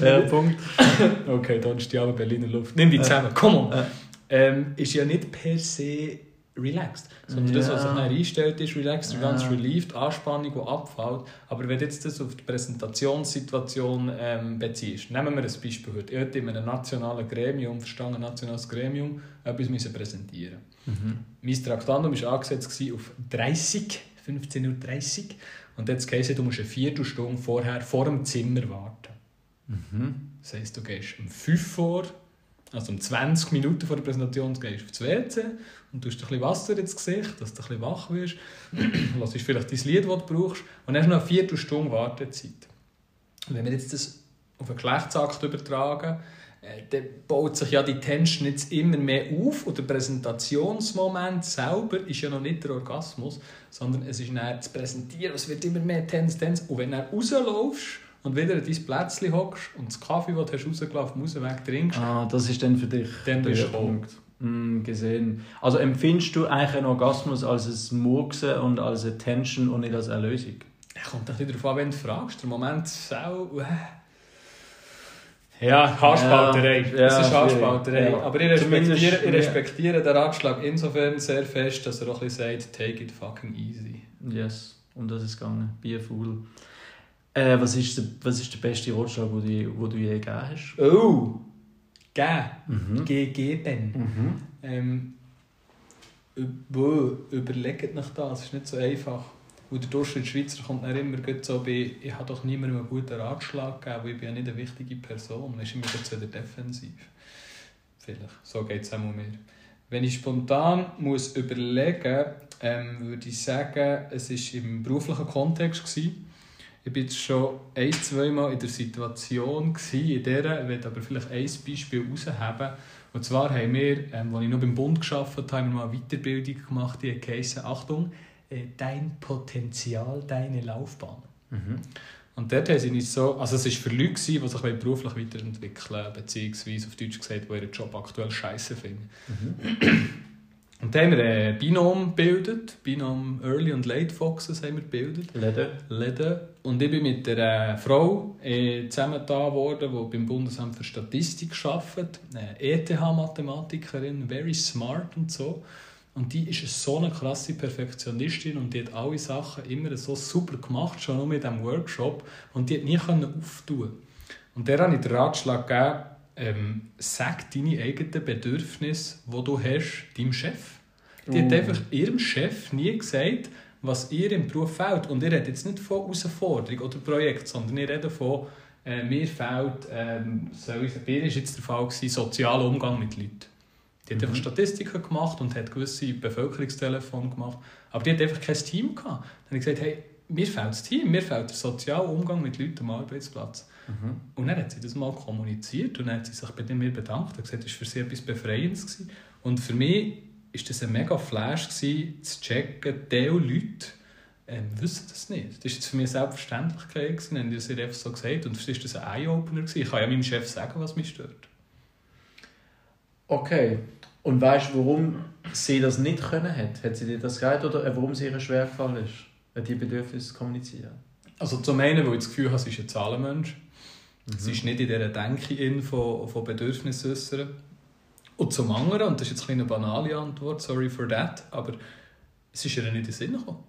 Der Punkt. Okay, dann ist die aber Berliner Luft. Nimm die zusammen, komm on. Äh. Ähm, ist ja nicht per se relaxed, sondern das, was sich Ja. dann einstellt, ist relaxed, Ja. ganz relieved, Anspannung, die abfällt. Aber wenn du jetzt das auf die Präsentationssituation ähm, beziehst, nehmen wir ein Beispiel heute. Ich hätte in einem nationalen Gremium, verstanden, nationales Gremium, etwas müssen präsentieren Mhm. Mein Traktandum war angesetzt auf 30, 15.30 Uhr. Und jetzt heisst du musst eine Viertelstunde vorher vor dem Zimmer warten. Mhm. Das heisst, du gehst um 5 vor, also um 20 Minuten vor der Präsentation gehst aufs WC und tust ein bisschen Wasser ins Gesicht, dass du ein bisschen wach wirst. Lass vielleicht dein Lied, das du brauchst. Und dann hast du noch eine Viertelstunde Wartezeit. Und wenn wir jetzt das auf einen Geschlechtsakt übertragen, dann baut sich ja die Tension jetzt immer mehr auf und der Präsentationsmoment selber ist ja noch nicht der Orgasmus, sondern es ist dann das Präsentieren, es wird immer mehr Tense, Tense. Und wenn du dann rauslaufst und wieder an dein Plätzchen hockst und das Kaffee, das du rausgelaufen hast, weg trinkst, Ah, das ist dann für dich Dann der bist du Punkt. Mm, gesehen. Also empfindest du eigentlich einen Orgasmus als ein Murksen und als eine Tension und nicht als eine Lösung? Es kommt doch wieder darauf an, wenn du fragst. Der Moment sau... Äh. Ja, Haarspalterei. Ja, es ist Haarspalterei. ja. Aber ich respektiere, ich respektiere den Ratschlag insofern sehr fest, dass er auch ein bisschen sagt, take it fucking easy. Yes, um das ist gegangen. Be a fool. Äh, was, ist der, was ist der beste Ratschlag, den du, wo du je gegeben hast? Oh! Geben. Mhm. Gegeben. Mhm. Ähm, üb- überlegt nach das, es ist nicht so einfach. Und der Durchschnittsschweizer kommt dann immer so bei, ich habe doch niemandem einen guten Ratschlag gegeben, weil ich bin ja nicht eine wichtige Person. Man ist immer jetzt wieder defensiv. Vielleicht, so geht es auch mir. Wenn ich spontan muss überlegen ähm, würde ich sagen, es war im beruflichen Kontext. Gewesen. Ich war jetzt schon ein, zwei Mal in der Situation, gewesen, in der, ich will aber vielleicht ein Beispiel herausheben. Und zwar haben wir, ähm, als ich noch beim Bund gearbeitet habe, haben wir mal eine Weiterbildung gemacht, die heisst, Achtung, äh, dein Potenzial, deine Laufbahn. Mhm. Und dort haben sie nicht so, also es war für Leute, gewesen, die sich beruflich weiterentwickeln wollen, beziehungsweise auf Deutsch gesagt, die ihren Job aktuell scheiße finden. Und da haben wir ein Binom gebildet, Binom Early und Late Foxes haben wir gebildet. Läden. Läden. Und ich bin mit einer Frau äh, zusammengetan worden, die beim Bundesamt für Statistik arbeitet. Eine ETH-Mathematikerin, very smart und so. Und die ist so eine krasse Perfektionistin und die hat alle Sachen immer so super gemacht, schon nur mit diesem Workshop. Und die hat nie auftun. Und der habe ich den Ratschlag gegeben, ähm, sag deine eigenen Bedürfnisse, die du hast, deinem Chef. Die hat Uh. einfach ihrem Chef nie gesagt, was ihr im Beruf fehlt. Und ihr redet jetzt nicht von Herausforderung oder Projekt, sondern ihr redet von, äh, mir fehlt, ähm, soll ich, bei war jetzt der Fall, gewesen, sozialer Umgang mit Leuten. Die hat Mhm. einfach Statistiken gemacht und hat gewisse Bevölkerungstelefone gemacht. Aber die hat einfach kein Team gehabt. Dann habe ich gesagt, hey, mir fehlt das Team, mir fehlt der soziale Umgang mit Leuten am Arbeitsplatz. Mhm. Und dann hat sie das mal kommuniziert und dann hat sie sich bei mir bedankt und gesagt, das war für sie etwas Befreiendes. Gewesen. Und für mich war das ein mega Flash, gewesen, zu checken, diese Leute ähm, wissen das nicht. Das war für mich eine Selbstverständlichkeit, gewesen, haben sie einfach so gesagt. Und für sie war das ein Eye-Opener. gewesen. Ich kann ja meinem Chef sagen, was mich stört. Okay. Und weißt du, warum sie das nicht können hat? Hat sie dir das gesagt oder warum es ihr schwer gefallen ist, die Bedürfnisse zu kommunizieren? Also zum einen, weil ich das Gefühl habe, sie ist ein Zahlenmensch. Mhm. Sie ist nicht in dieser Denke in von, von Bedürfnissen äußern. Und zum anderen, und das ist jetzt eine banale Antwort, sorry for that, aber es ist ihr nicht in den Sinn gekommen.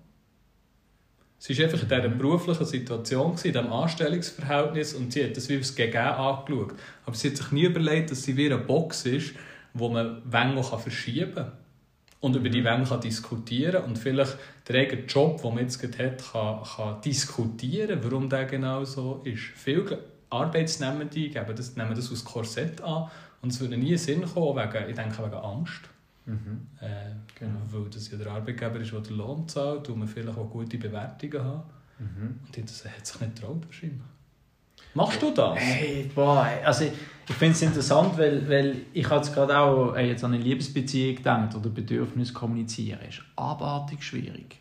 Sie war einfach in dieser beruflichen Situation, in diesem Anstellungsverhältnis und sie hat das wie das Gegen angeschaut. Aber sie hat sich nie überlegt, dass sie wie eine Box ist, wo man Wänge verschieben kann. Und über die mhm. Wänge kann diskutieren und vielleicht der eigene Job, den man jetzt hat, kann, kann diskutieren, warum der genau so ist. Viele Arbeitsnehmende geben das, nehmen das aus Korsett an und es würde nie Sinn kommen, wegen, ich denke wegen Angst. Mhm. Äh, genau. Weil das ja der Arbeitgeber ist, der den Lohn zahlt und man vielleicht auch gute Bewertungen hat. Mhm. Und das hat sich nicht getraut wahrscheinlich. Machst du das? Hey, boah, also ich finde es interessant, weil, weil ich jetzt gerade auch äh, jetzt an eine Liebesbeziehung gedacht oder Bedürfnis kommunizieren ist abartig schwierig.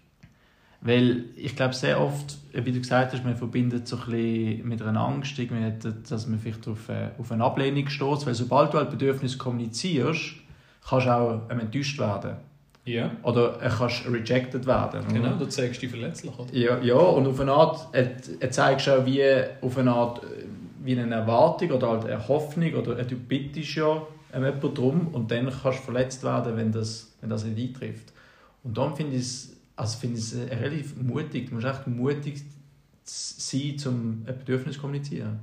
Weil ich glaube sehr oft, wie du gesagt hast, man verbindet so ein mit einer Angst, dass man vielleicht auf, äh, auf eine Ablehnung stößt. Weil sobald du ein Bedürfnis kommunizierst, kannst du auch enttäuscht werden. Ja. Oder er kannst rejected werden. Genau, du zeigst dich verletzlich. Oder? Ja, ja, und auf eine Art, er, zeigst auch wie auf eine Art wie eine Erwartung oder halt eine Hoffnung oder du bittest ja jemanden darum und dann kannst du verletzt werden, wenn das, wenn das nicht eintrifft. Und dann finde ich es also find relativ mutig. Du musst echt mutig sein, um ein Bedürfnis zu kommunizieren.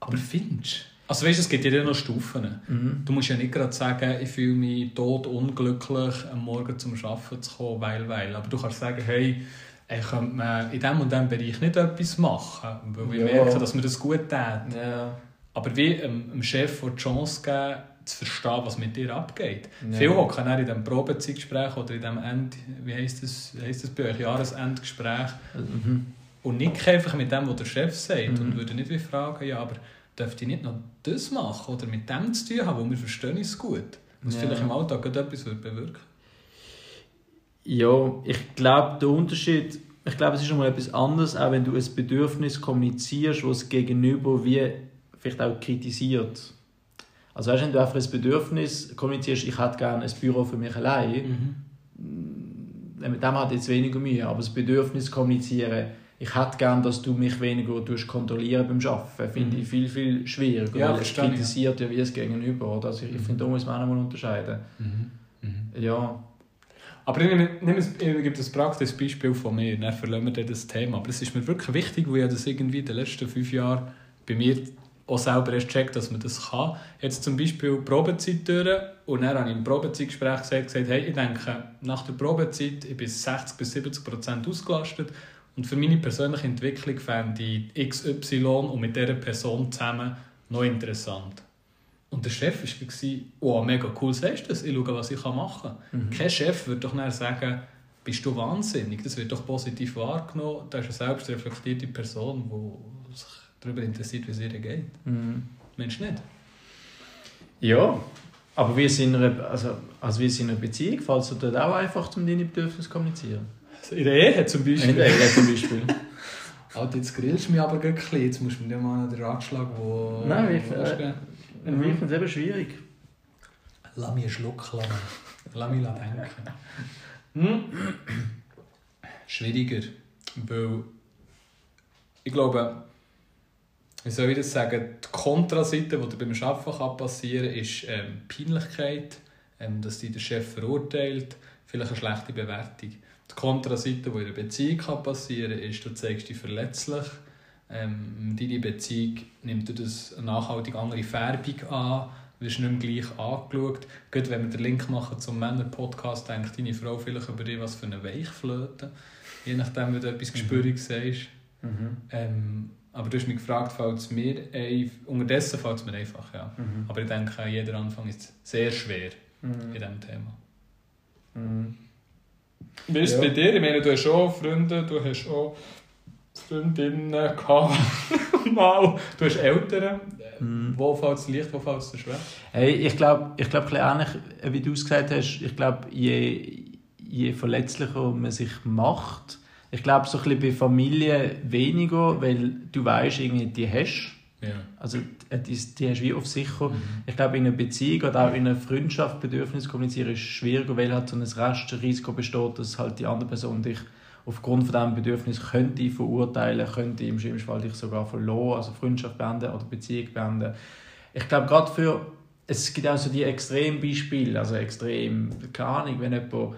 Aber findest du? Also weißt, es gibt ja noch Stufen. Mhm. Du musst ja nicht gerade sagen, ich fühle mich tot unglücklich, am Morgen zum Arbeiten zu kommen, weil, weil. Aber du kannst sagen, hey, ich könnte in diesem und diesem Bereich nicht etwas machen, weil wir ja. merken, dass mir das gut tut. Ja. Aber wie ähm, dem Chef die Chance geben, zu verstehen, was mit dir abgeht. Ja. Viele hocken in diesem Probezeitgespräch oder in diesem End, wie heisst das, heisst das bei euch, Jahresendgespräch mhm. und nicht einfach mit dem, was der Chef sagt mhm. und würden nicht wie fragen, ja, aber dürfte ich nicht noch das machen oder mit dem zu tun haben, wo wir verstehen es gut, was ja. vielleicht im Alltag etwas bewirken Ja, ich glaube, der Unterschied, ich glaube, es ist nochmal etwas anderes, auch wenn du ein Bedürfnis kommunizierst, das das Gegenüber wie vielleicht auch kritisiert. Also weißt, wenn du einfach ein Bedürfnis kommunizierst, ich hätte gerne ein Büro für mich allein, mhm. mit dem hat jetzt weniger Mühe, aber das Bedürfnis kommunizieren, ich hätte gerne, dass du mich weniger kontrollieren beim Arbeiten. Finde mhm. ich viel, viel schwieriger. Ja, weil es kritisiert ja wie es gegenüber. Oder? Also ich, mhm. finde, da muss man auch mal unterscheiden. Mhm. Mhm. Ja. Aber ich, nehme, ich gebe ein praktisches Beispiel von mir, dann verlassen wir das Thema. Aber es ist mir wirklich wichtig, weil ich das irgendwie in den letzten fünf Jahren bei mir auch selber erst checkt, dass man das kann. Jetzt zum Beispiel Probezeit durch und dann habe ich im Probezeitgespräch gesagt, gesagt hey, ich denke, nach der Probezeit ich bin 60 bis 70 Prozent ausgelastet und für meine persönliche Entwicklung fände ich XY und mit dieser Person zusammen noch interessant. Und der Chef war, oh, mega cool, sagst du das? Ich schaue, was ich machen kann. Mhm. Kein Chef würde doch nicht sagen, bist du wahnsinnig? Das wird doch positiv wahrgenommen. Das ist eine selbstreflektierte Person, die sich darüber interessiert, wie es ihr geht. Mhm. Mensch nicht? Ja, aber wie in einer, also, also wie in einer Beziehung, fällt es dir dort auch einfach, um deine Bedürfnisse zu kommunizieren? In der Ehe zum Beispiel. In der Ehe zum Beispiel. Alter, jetzt grillst du mich aber gleich Jetzt musst du mir mal den Ratschlag, wo... Nein, ich, äh, mhm. ich finde es eben schwierig. Lass mich einen Schluck lassen. Lass mich denken. Hm? Schwieriger. Weil ich glaube, wie soll ich das sagen, die Kontraseite, die beim Arbeiten passieren kann, ist ähm, Peinlichkeit, ähm, dass dich der Chef verurteilt, vielleicht eine schlechte Bewertung. Die Kontraseite, die in einer Beziehung kann passieren kann, ist, du zeigst dich verletzlich. Ähm, deine Beziehung nimmt das eine nachhaltig andere Färbung an, wirst nicht mehr gleich angeschaut. Gerade wenn wir den Link machen zum Männer-Podcast, denkt deine Frau vielleicht über dich, was für eine Weichflöte. Je nachdem, wie du etwas mhm. gespürig sagst. Mhm. Ähm, aber du hast mich gefragt, fällt es mir ein... Unterdessen fällt es mir einfach, ja. Mhm. Aber ich denke, jeder Anfang ist sehr schwer mhm. in diesem Thema. Wie ist es ja. bei dir? Ich meine, du hast auch Freunde, du hast auch Freundinnen gehabt. Mal. Du hast Eltern. Mhm. Wo fällt es leicht, wo fällt es schwer? Hey, ich glaube, ich glaub, ähnlich, wie du es gesagt hast, ich glaube, je, je verletzlicher man sich macht, ich glaube, so ein bisschen bei Familie weniger, weil du weißt, irgendwie, die hast Ja. Also äh, die, die hast du wie auf sicher. Mhm. Ich glaube, in einer Beziehung oder auch in einer Freundschaft Bedürfnis kommunizieren ist schwieriger, weil halt so ein Restrisiko besteht, dass halt die andere Person dich aufgrund von diesem Bedürfnis könnte verurteilen, könnte im schlimmsten Fall dich sogar verloren, also Freundschaft beenden oder Beziehung beenden. Ich glaube, gerade für, es gibt auch so die Extrembeispiele, also extrem, keine Ahnung, wenn jemand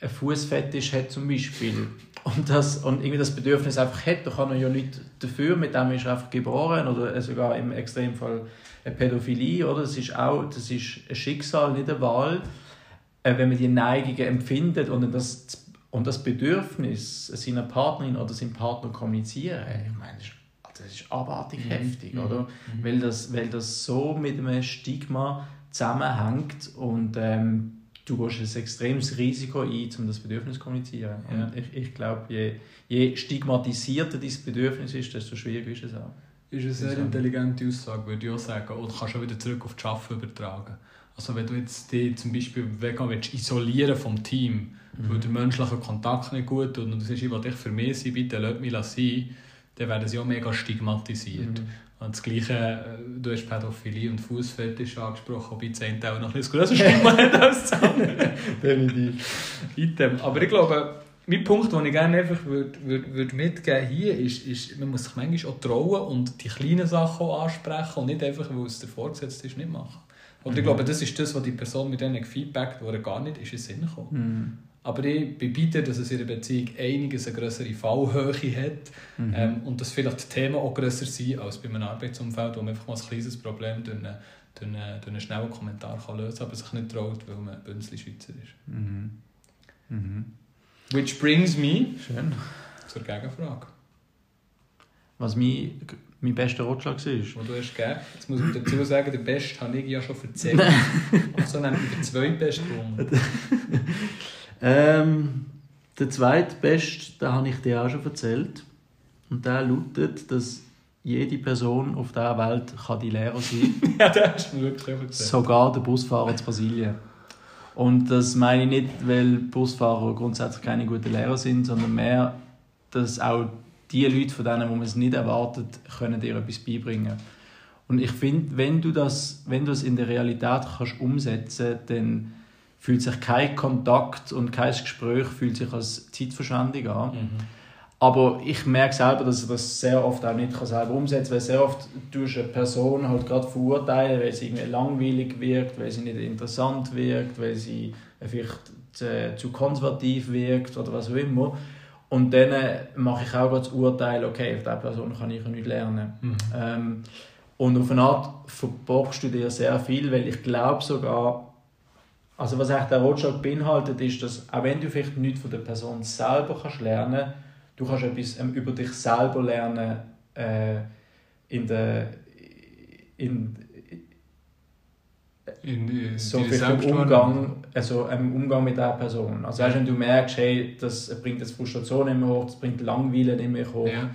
ein Fußfetisch hat zum Beispiel und, das, und irgendwie das Bedürfnis einfach hat, da kann er ja nicht dafür, mit dem ist er einfach geboren oder sogar im Extremfall eine Pädophilie, oder? Das ist auch das ist ein Schicksal, nicht eine Wahl. Äh, wenn man die Neigungen empfindet und das, und das Bedürfnis seiner Partnerin oder seinem Partner kommunizieren, ich meine, das ist, abartig mhm. heftig, mhm. oder? Mhm. Weil, das, weil das so mit einem Stigma zusammenhängt und ähm, du gehst ein extremes Risiko ein, um das Bedürfnis zu kommunizieren. Ja. Und ich, ich glaube, je, je stigmatisierter dein Bedürfnis ist, desto schwieriger ist es auch. Ist eine sehr intelligente Aussage, würde ich auch sagen. Und kannst auch wieder zurück auf das Arbeiten übertragen. Also wenn du jetzt dich zum Beispiel vegan willst, isolieren vom Team, mhm. weil der menschliche Kontakt nicht gut tut und du sagst, ich will dich für mich sein, bitte lass mich sein, dann werden sie auch mega stigmatisiert. Mhm. Und das Gleiche, äh, du hast Pädophilie und Fußfetisch angesprochen, wobei das eine auch noch ein bisschen größer Stigma hat als das andere. Item. Aber ich glaube, mein Punkt, den ich gerne einfach würde, würde, würde mitgeben hier ist, ist, man muss sich manchmal auch trauen und die kleinen Sachen auch ansprechen und nicht einfach, weil es der Vorgesetzte ist, nicht machen. Und ich mhm. glaube, das ist das, was die Person mit denen gefeedbackt, wo er gar nicht ist in den Sinn gekommen. Mhm. Aber ich bei dass es in der Beziehung einiges eine größere Fallhöhe hat mhm. ähm, und dass vielleicht die Themen auch grösser sind als bei einem Arbeitsumfeld, wo man einfach mal ein kleines Problem durch einen, durch einen, durch einen schnellen Kommentar kann lösen kann, aber sich nicht traut, weil man Bünzli Schweizer ist. Mhm. Mhm. Which brings me Schön. zur Gegenfrage. Was mein, mein bester Rotschlag war? Was du hast gegeben. Jetzt muss ich dazu sagen, der beste habe ich ja schon erzählt. also nehme ich den zweitbesten Ähm, der zweitbeste, den habe ich dir auch schon erzählt. Und der lautet, dass jede Person auf dieser Welt kann die Lehrer sein kann. ja, das hast du wirklich erzählt. Sogar der Busfahrer zu Brasilien. Und das meine ich nicht, weil Busfahrer grundsätzlich keine guten Lehrer sind, sondern mehr, dass auch die Leute, von denen wo man es nicht erwartet, können dir etwas beibringen. Und ich finde, wenn du das, wenn du es in der Realität kannst umsetzen, dann fühlt sich kein Kontakt und kein Gespräch fühlt sich als Zeitverschwendung an. Mhm. Aber ich merke selber, dass ich das sehr oft auch nicht selber umsetzen kann, weil sehr oft tust eine Person halt gerade verurteilen, weil sie irgendwie langweilig wirkt, weil sie nicht interessant wirkt, weil sie vielleicht zu, zu konservativ wirkt oder was auch immer. Und dann mache ich auch das Urteil, okay, auf diese Person kann ich nicht lernen. Mhm. Ähm, und auf eine Art verbockst du dir sehr viel, weil ich glaube sogar, also was eigentlich der Rotschlag beinhaltet, ist, dass auch wenn du vielleicht nichts von der Person selber kannst lernen du kannst etwas ähm, über dich selber lernen äh, in der in, in, in so viel Umgang, also im Umgang mit dieser Person. Also erst wenn du merkst, hey, das bringt jetzt Frustration immer hoch, das bringt Langweile nicht mehr hoch, ja.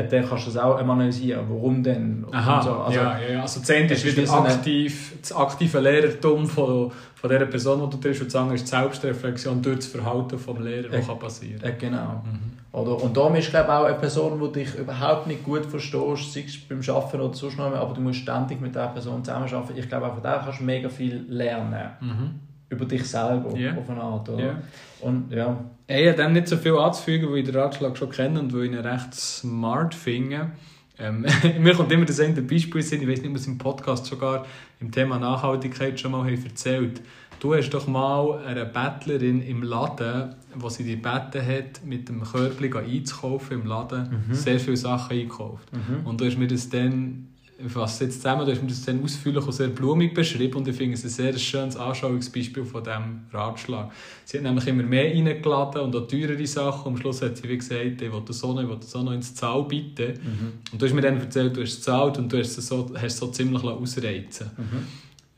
Äh, dann kannst du das auch analysieren. Warum denn? Aha, so. also, ja, ja, also das ist wieder aktiv, das aktive Lehrertum von, von der Person, die du triffst, und sagen, ist die Selbstreflexion durch das Verhalten des Lehrers, äh, passieren kann. Äh, genau. Mhm. Oder, und darum ist glaube ich, auch eine Person, die dich überhaupt nicht gut verstehst, sei es beim Arbeiten oder sonst noch, aber du musst ständig mit dieser Person zusammenarbeiten. Ich glaube, auch von der kannst du mega viel lernen. Mhm. Über dich selber, yeah. auf eine Art. Oder? Yeah. Und, ja. Ich habe dem nicht so viel anzufügen, weil ich den Ratschlag schon kenne und weil ich ihn recht smart finde. Ähm, mir kommt immer das eine Beispiel sind, ich weiß nicht, es im Podcast sogar im Thema Nachhaltigkeit schon mal haben erzählt Du hast doch mal eine Bettlerin im Laden, wo sie die Betten hat, mit dem Körbchen einzukaufen im Laden, mhm. sehr viele Sachen eingekauft. Mhm. Und du hast mir das dann ich fasse jetzt zusammen, du hast mir das dann ausführlich und sehr blumig beschrieben und ich finde es ein sehr schönes Anschauungsbeispiel von diesem Ratschlag. Sie hat nämlich immer mehr reingeladen und auch teurere Sachen am Schluss hat sie wie gesagt, ich will das auch noch, ich will das noch ins Zahl bieten. Mhm. Und du hast mir dann erzählt, du hast es gezahlt und du hast es so, hast es so ziemlich ausreizen mhm.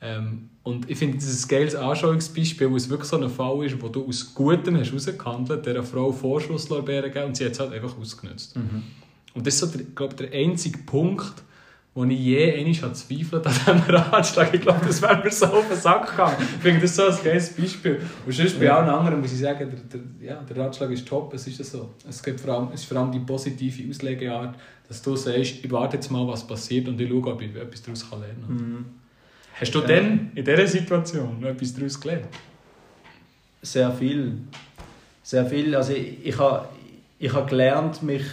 ähm, und ich finde, das ist ein geiles Anschauungsbeispiel, wo es wirklich so ein Fall ist, wo du aus Gutem hast rausgehandelt, dieser Frau Vorschusslorbeeren gegeben und sie hat es halt einfach ausgenutzt. Mhm. Und das ist so, der, glaube der einzige Punkt, wo ich je einmal zweifelt an diesem Ratschlag. Ich glaube, das wäre mir so auf den Sack gegangen. Ich finde das so ein geiles Beispiel. Und sonst bei allen anderen muss ich sagen, der, der, ja, der Ratschlag ist top, es ist so. Es, gibt vor allem, es ist vor allem die positive Auslegeart, dass du sagst, ich warte jetzt mal, was passiert und ich schaue, ob ich etwas daraus lernen kann. Mhm. Hast du ja. denn in dieser Situation noch etwas daraus gelernt? Sehr viel. Sehr viel. Also ich, ich habe ich habe gelernt, mich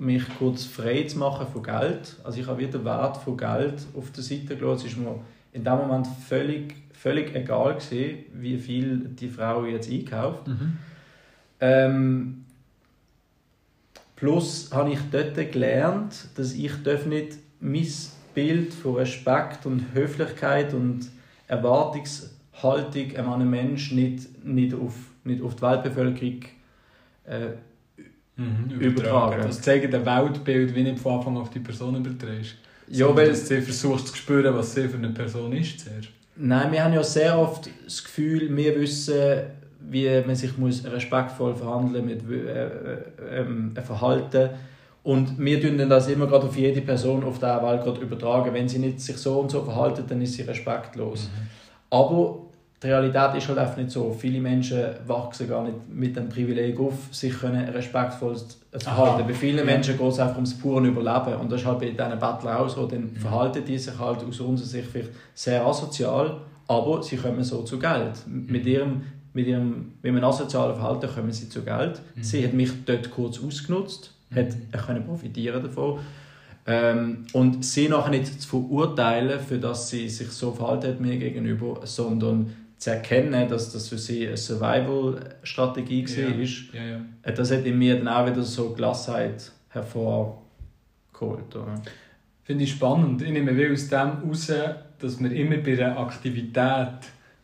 mich kurz frei zu machen von Geld. Also ich habe wieder Wert von Geld auf der Seite gelassen. Es war mir in dem Moment völlig, völlig egal gewesen, wie viel die Frau jetzt einkauft. Mhm. Ähm, plus habe ich dort gelernt, dass ich nicht mein Bild von Respekt und Höflichkeit und Erwartungshaltung an einen Menschen nicht, nicht, auf, nicht auf die Weltbevölkerung äh, mhm, übertragen. Das zeigt ein Weltbild, wie nicht von Anfang auf die Person überträgst. Ja, weil dass sie versucht zu spüren, was sie für eine Person ist. Sehr. Nein, wir haben ja sehr oft das Gefühl, wir wissen, wie man sich muss respektvoll verhandeln mit äh, äh, äh, Verhalten und wir tun das immer gerade auf jede Person auf der Welt gerade übertragen. Wenn sie nicht sich so und so verhalten, dann ist sie respektlos. Mhm. Aber die Realität ist halt einfach nicht so. Viele Menschen wachsen gar nicht mit dem Privileg auf, sich können respektvoll zu verhalten. Bei vielen ja. Menschen geht es einfach ums pure Überleben. Und das ist halt bei diesen Battlern auch so. Dann mhm. verhalten die sich halt aus unserer Sicht vielleicht sehr asozial, aber sie kommen so zu Geld. Mhm. Mit ihrem, mit ihrem mit einem asozialen Verhalten kommen sie zu Geld. Mhm. Sie hat mich dort kurz ausgenutzt, hat können profitieren davon. Ähm, und sie nachher nicht zu verurteilen, für dass sie sich so verhalten hat mir gegenüber, sondern zu erkennen, dass das für sie eine Survival-Strategie war, ja. Ja. Äh, das hat in mir dann auch wieder so Gelassenheit hervorgeholt. Finde ich spannend. Ich nehme aus dem heraus, dass wir immer bei einer Aktivität,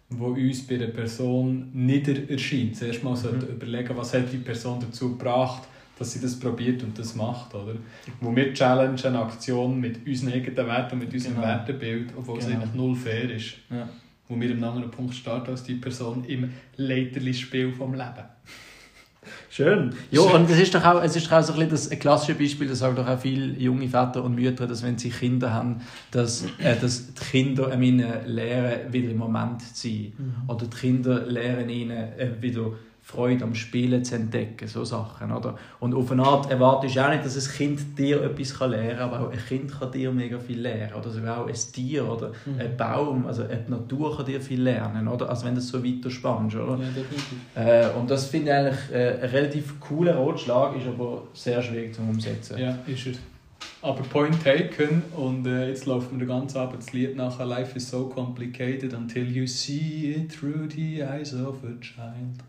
die uns bei einer Person nicht erscheint, zuerst mal mhm. überlegen, was hat die Person dazu gebracht, dass sie das probiert und das macht. Oder? Wo wir challengen eine Aktion mit unseren eigenen Werten und mit unserem genau. Wertebild, obwohl genau. es eigentlich null fair ist. Ja wo wir an einem anderen Punkt starten als die Person im Leiterli-Spiel vom Leben. Schön. Ja, und es ist doch auch, es ist auch so ein, das, ein klassisches Beispiel, das sagen doch auch viele junge Väter und Mütter, dass wenn sie Kinder haben, dass, äh, dass die Kinder ihnen lernen, wieder im Moment zu sein. Mhm. Oder die Kinder lernen ihnen äh, wieder Freude am Spielen zu entdecken, so Sachen, oder? Und auf eine Art erwartest du auch nicht, dass ein Kind dir etwas lernen kann, aber auch ein Kind kann dir mega viel lernen, oder sogar auch ein Tier oder mhm. ein Baum, also die Natur kann dir viel lernen, oder? Also wenn du es so weiter spannst, oder? Ja, definitiv. Äh, und das finde ich eigentlich äh, ein relativ cooler Ratschlag, ist aber sehr schwierig zu umsetzen. Ja, ist es. Aber Point taken und äh, jetzt läuft mir den ganzen Abend das Lied nachher Life is so complicated until you see it through the eyes of a child.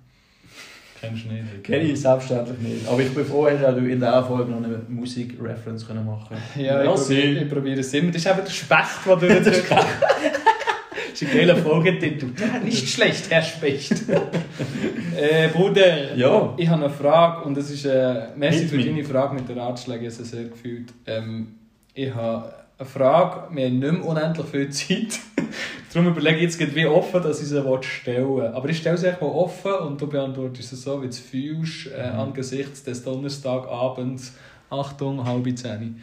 Kennst du nicht? Kenne ich selbstverständlich nicht. Aber ich bin froh, dass du in dieser Folge noch eine Musik-Reference machen Ja, ich probiere, ich probiere es immer. Das ist eben der Specht, den du jetzt Das ist ein geiler Folgetitel. Ja, nicht schlecht, Herr Specht. äh, Bruder, ja. ich habe eine Frage und das ist äh, merci für deine Frage mit den Ratschlägen, ich habe sehr gefühlt. Ähm, ich habe eine Frage, wir haben nicht mehr unendlich viel Zeit. Darum überlege ich jetzt, wie offen dass ich sie stellen will. Aber ich stelle sie einfach mal offen und du beantwortest es so, wie du es fühlst, äh, mhm. angesichts des Donnerstagabends. Achtung, halbe zehn.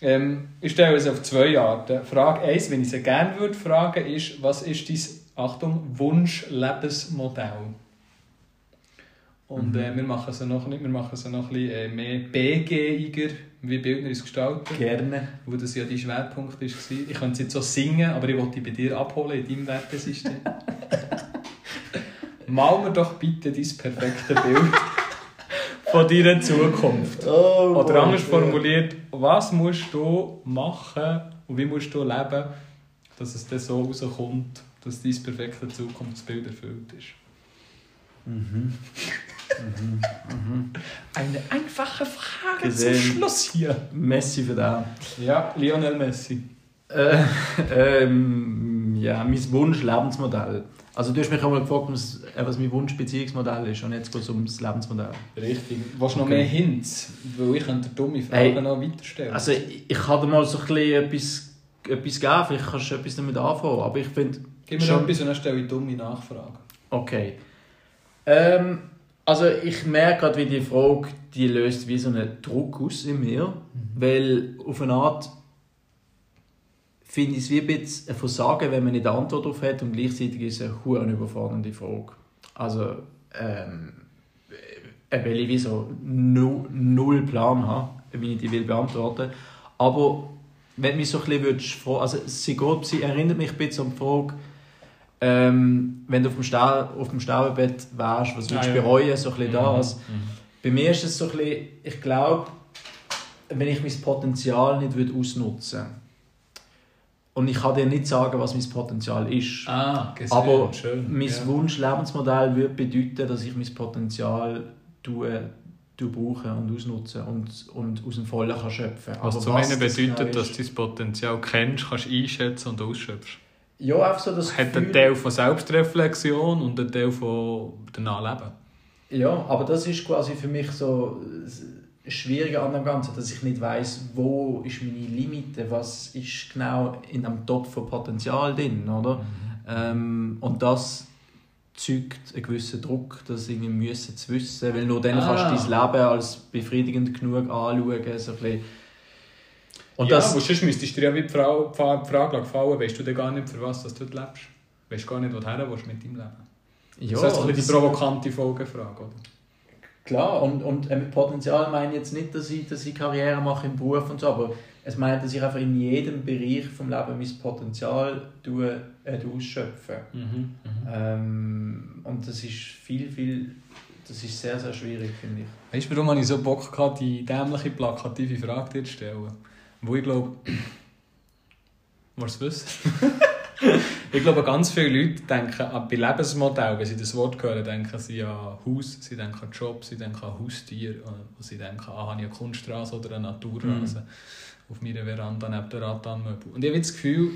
Ähm, ich stelle es auf zwei Arten. Frage 1, wenn ich sie gerne würde fragen, ist, was ist dein, Achtung, Wunsch-Lebensmodell? Und mhm. äh, wir machen es noch nicht, wir machen es noch ein bisschen äh, mehr BG-iger wie bildnerisches Gestalten. Gerne. Wo das ja dein Schwerpunkt war. Ich könnte es jetzt so singen, aber ich wollte dich bei dir abholen in deinem Wertesystem. Mal mir doch bitte dein perfekte Bild von deiner Zukunft. Oh, Oder anders formuliert, was musst du machen und wie musst du leben, dass es dann so rauskommt, dass dein perfekte Zukunftsbild erfüllt ist. Mhm. Mhm. Mhm. Eine einfache Frage Gesehen. zum Schluss hier. Messi für da. Ja, Lionel Messi. Äh, ähm, ja, mein Wunsch-Lebensmodell. Also du hast mich auch mal gefragt, was, äh, was mein Wunsch-Beziehungsmodell ist und jetzt geht es um das Lebensmodell. Richtig. Was okay. noch mehr Hints? Weil ich könnte dumme Fragen hey, noch weiterstellen. Also ich, ich kann dir mal so ein bisschen etwas, etwas geben, vielleicht kannst du etwas damit anfangen, aber ich finde... Gib mir schon... etwas und dann stelle ich dumme Nachfragen. Okay. Ähm, also ich merke gerade, wie die Frage, die löst wie so einen Druck aus in mir, mhm. weil auf eine Art finde ich es wie ein bisschen ein Versagen, wenn man nicht eine Antwort darauf hat und gleichzeitig ist es eine hure überfordernde Frage. Also, ähm, äh, weil ich wie so null, null Plan habe, wie ich die will beantworten. Aber wenn mich so ein bisschen würdest, also sie, geht, sie erinnert mich ein bisschen an die Frage, ähm, wenn du auf dem, Ster auf dem Sterbebett wärst, was würdest du Ah, ja. bereuen, so ein bisschen das. Mhm. Bei mir ist es so ein bisschen, ich glaube, wenn ich mein Potenzial nicht würde ausnutzen würde, und ich kann dir nicht sagen, was mein Potenzial ist, Ah, gesehen. aber schön. mein ja. Wunsch-Lebensmodell würde bedeuten, dass ich mein Potenzial tue, tue brauche und ausnutze und, und aus dem Vollen kann schöpfen Was Aber zum einen das bedeutet, genau dass du dein Potenzial kennst, kannst einschätzen und ausschöpfst. Ja, einfach so das Es hat einen Teil von Selbstreflexion und einen Teil von danach Leben. Ja, aber das ist quasi für mich so das Schwierige an dem Ganzen, dass ich nicht weiß, wo ist meine Limite, was ist genau in einem Topf von Potenzial drin, oder? Ähm, und das zeugt einen gewissen Druck, das irgendwie müssen zu wissen, weil nur dann Ah. kannst du dein Leben als befriedigend genug anschauen, so ein bisschen. Und ja, das, aber sonst müsstest du dir ja wie die Frau- die Frage, gefallen, weißt du denn gar nicht, für was dass du dort lebst? Weißt gar nicht, woher du mit deinem Leben. ja, das ist also die provokante Folgefrage, oder? Klar, und, und äh, mit Potenzial meine ich jetzt nicht, dass ich, dass ich Karriere mache im Beruf und so, aber es meint, dass ich einfach in jedem Bereich vom Leben mein Potenzial tue, äh, ausschöpfe. Mhm. Ähm, und das ist viel, viel, das ist sehr, sehr schwierig, finde ich. Weißt du, warum habe ich so Bock gehabt, die dämliche, plakative Frage dir zu stellen? Wo ich glaube, was wissen? ich glaube, ganz viele Leute denken an bei Lebensmodell, wenn sie das Wort hören, denken sie an Haus, sie denken an Job, sie denken an Haustier, äh, sie denken an, habe ich eine Kunststraße oder eine Naturrasen auf meiner Veranda neben der Rattanmöbel. Und ich habe das Gefühl,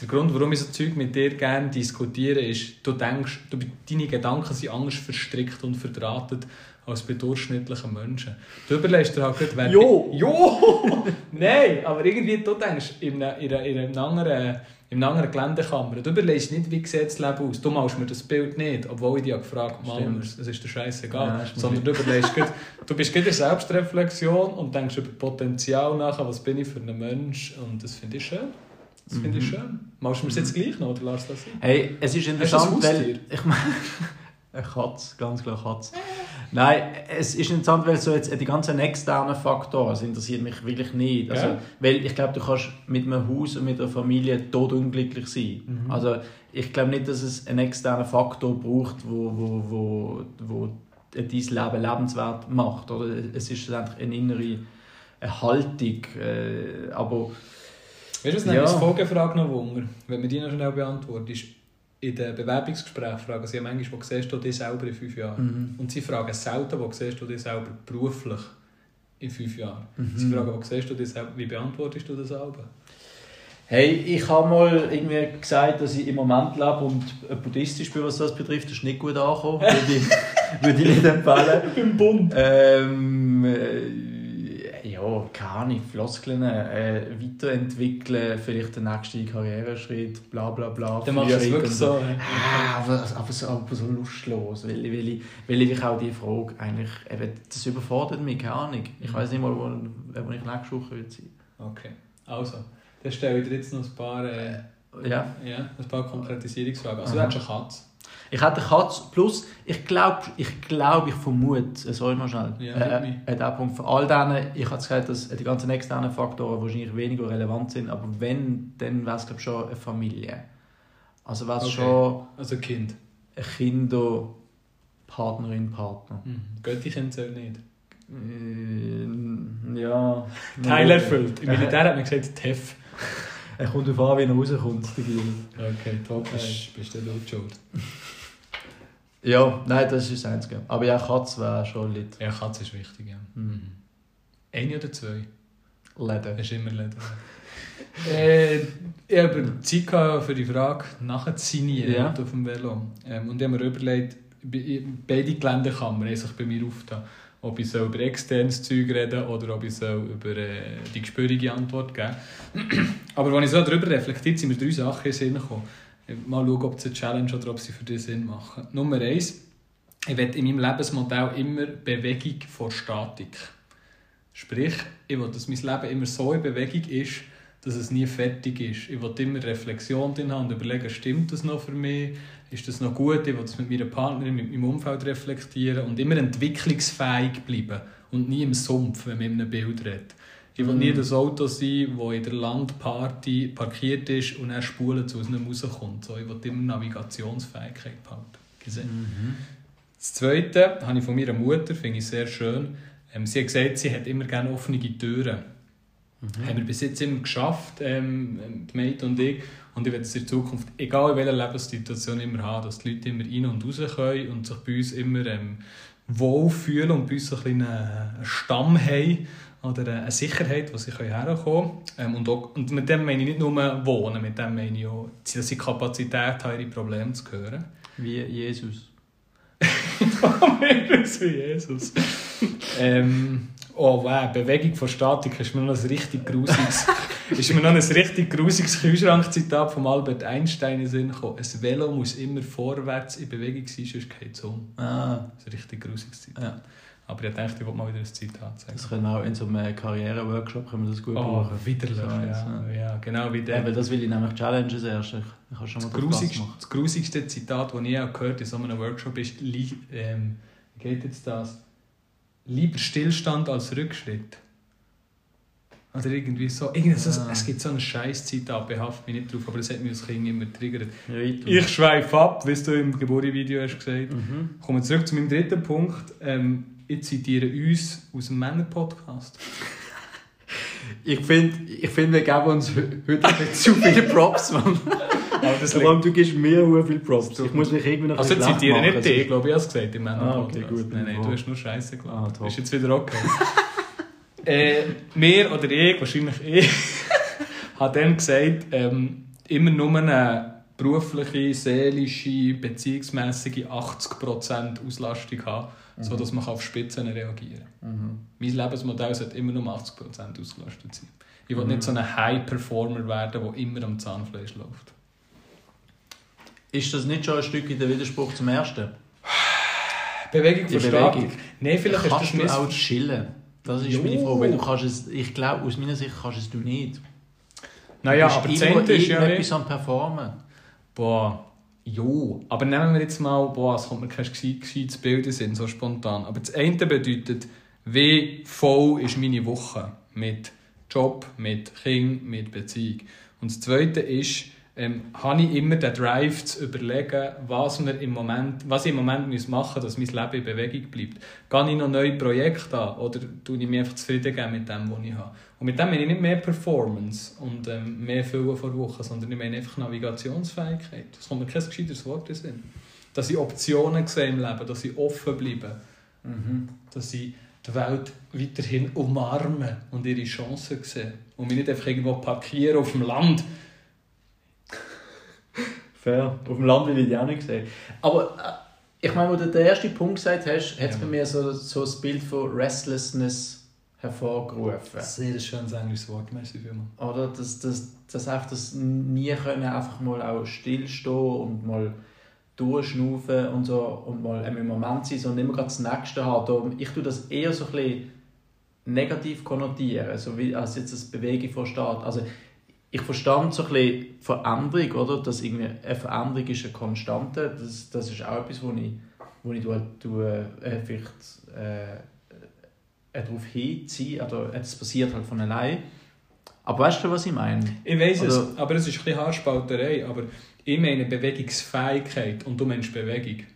der Grund, warum ich so Zeug mit dir gerne diskutiere, ist, du denkst, du, deine Gedanken sind anders verstrickt und verdrahtet als bei durchschnittlichen Menschen. Du überlegst dir halt wer... Jo! Jo! Nein, aber irgendwie, du denkst, in einer, in einer, in einer anderen, in einer anderen Geländekammer, du überlegst nicht, wie sieht das Leben aus. Du malst mir das Bild nicht, obwohl ich dich ja gefragt habe, es ist dir scheißegal. Ja, Sondern du überlegst, gerade, du bist gerade in der Selbstreflexion und denkst über Potenzial nach, was bin ich für ein Mensch und das finde ich schön. Das finde ich Mhm. schön. Machst du mir das jetzt gleich noch oder lass das sein? Hey, es ist interessant, weil ich meine, eine Katze, ganz klar Katze. Nein, es ist interessant, weil so jetzt die ganzen externen Faktoren das interessiert mich wirklich nicht. Also, Ja. Weil ich glaube, du kannst mit einem Haus und mit einer Familie todunglücklich sein. Mhm. Also ich glaube nicht, dass es einen externen Faktor braucht, wo, wo, wo, wo dein Leben lebenswert macht. Oder? Es ist einfach eine innere Haltung. Äh, aber Weißt du, was Ja. ja. als Folgefrage noch Wunder, wenn wir die noch schnell beantwortest, in den Bewerbungsgesprächen fragen sie ja manchmal, wo siehst du dich selber in fünf Jahren? Mhm. Und sie fragen selten, wo siehst du dich selber beruflich in fünf Jahren? Mhm. Sie fragen, wo siehst du dich selber, wie beantwortest du das selber? Hey, ich habe mal irgendwie gesagt, dass ich im Moment lebe und buddhistisch bin, was das betrifft. Das ist nicht gut angekommen. Würde ich, würde ich nicht empfehlen. Im Bund. Ähm, äh, ja, keine Ahnung, Floskeln, äh, weiterentwickeln, vielleicht der nächste Karriereschritt, bla bla bla. Dann machst du es wirklich so. Ah, aber, aber, so, aber so lustlos, weil, ich- weil, ich, weil ich auch die Frage eigentlich, eben, das überfordert mich, keine Ahnung. Ich weiß nicht mal, wo, wo ich nächste Woche will sein. Okay, also, dann stelle ich dir jetzt noch ein paar, äh, Ja. ja, ein paar Konkretisierungsfragen. Also, du Aha. hast eine Katze. Ich hatte eine Katze, plus ich glaube, ich, glaub, ich vermute, sorry mal schnell, Ja, äh, äh, der Punkt, für all denen, ich habe gesagt, dass die ganzen externen Faktoren wahrscheinlich weniger relevant sind, aber wenn, dann wäre es glaube schon eine Familie. Also wäre es Okay. schon Also Kind. ein Kinder, Partnerin, Partner. Mhm. Götti-Kind soll nicht. Äh, ja. Teil erfüllt. Im Militär hat man gesagt, TEF. Er kommt darauf an, wie er rauskommt, der Gil. Okay, top. Bist, bist du laut schuld. Ja, nein, das ist das Einzige. Aber ja, Katze wäre schon lit. Ja, Katze ist wichtig, ja. Mhm. Eine oder zwei? Leden. Das ist immer Leder. äh, ich habe Zeit für die Frage nachher signieren Ja. auf dem Velo. Ähm, und ich habe mir überlegt, be- beide Geländekammern haben sich bei mir aufgetan. Ob ich soll über externes Zeug reden oder ob ich soll über äh, die gespürige Antwort geben Aber als ich so darüber reflektiert, sind mir drei Sachen in den Sinn gekommen. Mal schauen, ob es eine Challenge oder ob sie für dich Sinn machen. Nummer eins, ich will in meinem Lebensmodell immer Bewegung vor Statik. Sprich, ich will, dass mein Leben immer so in Bewegung ist, dass es nie fertig ist. Ich will immer Reflexion drin haben und überlegen, stimmt das noch für mich? Ist das noch gut? Ich will das mit meiner Partnerin, mit meinem Umfeld reflektieren und immer entwicklungsfähig bleiben und nie im Sumpf, wenn man in einem Bild redet. Ich will Mhm. nie das Auto sein, das in der Landparty parkiert ist und dann spulen zu aus einem rauskommt. So, ich will immer Navigationsfähigkeit behalten. Gesehen? Das Zweite habe ich von meiner Mutter, finde ich sehr schön. Ähm, sie hat gesagt, sie hat immer gerne offene Türen. Haben wir bis jetzt immer geschafft, ähm, die Mate und ich. Und ich werde es in Zukunft, egal in welcher Lebenssituation immer haben, dass die Leute immer rein und raus können und sich bei uns immer ähm, wohlfühlen und bei uns ein einen einen Stamm haben oder eine Sicherheit, wo sie herkommen können. Ähm, und, auch, und mit dem meine ich nicht nur wohnen, mit dem meine ich auch, dass sie Kapazität haben, ihre Probleme zu hören. Wie Jesus. so Jesus. ähm, oh wow, Bewegung von Statik ist mir noch ein richtig grusiges, ist mir noch ein richtig grusiges Kühlschrankzitat von Albert Einstein in Sinn gekommen. Ein Velo muss immer vorwärts in Bewegung sein, sonst geht es um. Ah, Das ist ein richtig grusiges Zitat. ja. Aber ich dachte, ich wollte mal wieder ein Zitat sagen. Das können wir auch in so einem Karriere-Workshop können wir das gut Oh, brauchen. widerlich, So ja. ja. Genau wie der. weil das will ich nämlich challengen erst. Ich, ich schon mal Das grusigste, das grusigste Zitat, das ich auch gehört in so einem Workshop ist, ähm, wie geht jetzt das? Lieber Stillstand als Rückschritt. Oder irgendwie so. Irgendwie so Ah. Es gibt so ein scheiß Zitat, behaft mich nicht drauf, aber es hat mich als Kind immer triggert. Ja, weiter. Ich schweife ab, wie du im Geburtsvideo hast gesagt. Mhm. Kommen wir zurück zu meinem dritten Punkt. Ähm, ich zitiere uns aus dem Männer-Podcast. Ich finde, ich find, wir geben uns heute zu viele Props, Mann. Aber das Vor allem, du gibst mir sehr viele Props. Ich muss mich irgendwie noch ein Also zitiere nicht dich, ich glaube, ich habe es gesagt im Männer Ah, okay, gut, Nein, nein, du hast nur Scheiße Ah, gelacht. top. ist jetzt wieder okay. äh, mir oder ich, wahrscheinlich ich, habe dann gesagt, ähm, immer nur eine berufliche, seelische, beziehungsmässige 80% Auslastung haben, sodass man auf Spitzen reagieren kann. Mhm. Mein Lebensmodell sollte immer nur 80% ausgelastet sein. Ich will Mhm. nicht so ein High-Performer werden, der immer am Zahnfleisch läuft. Ist das nicht schon ein Stück in der Widerspruch zum ersten? Bewegung Die. Bewegung. Nein, vielleicht ist das kannst du miss- auch chillen? Das ist Jo. meine Frage. Weil du kannst es, ich glaube, aus meiner Sicht kannst es du nicht. Naja, du aber Ende ist ja nicht... am Performen. Boah, jo. Aber nehmen wir jetzt mal... Boah, es kommt mir kein gescheit- gescheites Bild in so spontan. Aber das eine bedeutet, wie voll ist meine Woche mit Job, mit Kind, mit Beziehung. Und das zweite ist, ähm, habe ich immer den Drive zu überlegen, was, wir im Moment, was ich im Moment muss machen muss, dass mein Leben in Bewegung bleibt. Gehe ich noch neue Projekte an oder tue ich mich einfach zufrieden geben mit dem, was ich habe? Und mit dem meine ich nicht mehr Performance und ähm, mehr Füllen vor Wochen, sondern ich meine einfach Navigationsfähigkeit. Das kommt mir kein gescheiteres Wort in Sinn. Dass ich Optionen sehe im Leben, dass ich offen bleibe, Mhm. dass ich die Welt weiterhin umarme und ihre Chancen sehe. Und mich nicht einfach irgendwo parkieren auf dem Land. Fair. Auf dem Land will ich die auch nicht sehen. Aber äh, ich meine, wo du den ersten Punkt gesagt hast, hat es Ja. bei mir so, so das Bild von Restlessness hervorgerufen. Sehr schönes englisches Wort, merci vielmals. Oder? Dass, dass, dass einfach das nie können, einfach mal auch stillstehen und mal durchschnaufen und so und mal im Moment sein, sondern immer gerade das Nächste haben. Ich tue das eher so ein bisschen negativ konnotieren, so wie als jetzt das Bewegen von Staat. Also ich verstand so ein bisschen Veränderung, oder? Dass irgendwie eine Veränderung ist eine Konstante. Das, das ist auch etwas, wo ich, wo ich tue, tue, äh, vielleicht äh, äh, darauf hinziehe. Oder es passiert halt von allein. Aber weißt du, was ich meine? Ich weiß es, aber es ist ein bisschen Haarspalterei. Aber ich meine Bewegungsfähigkeit und du meinst Bewegung.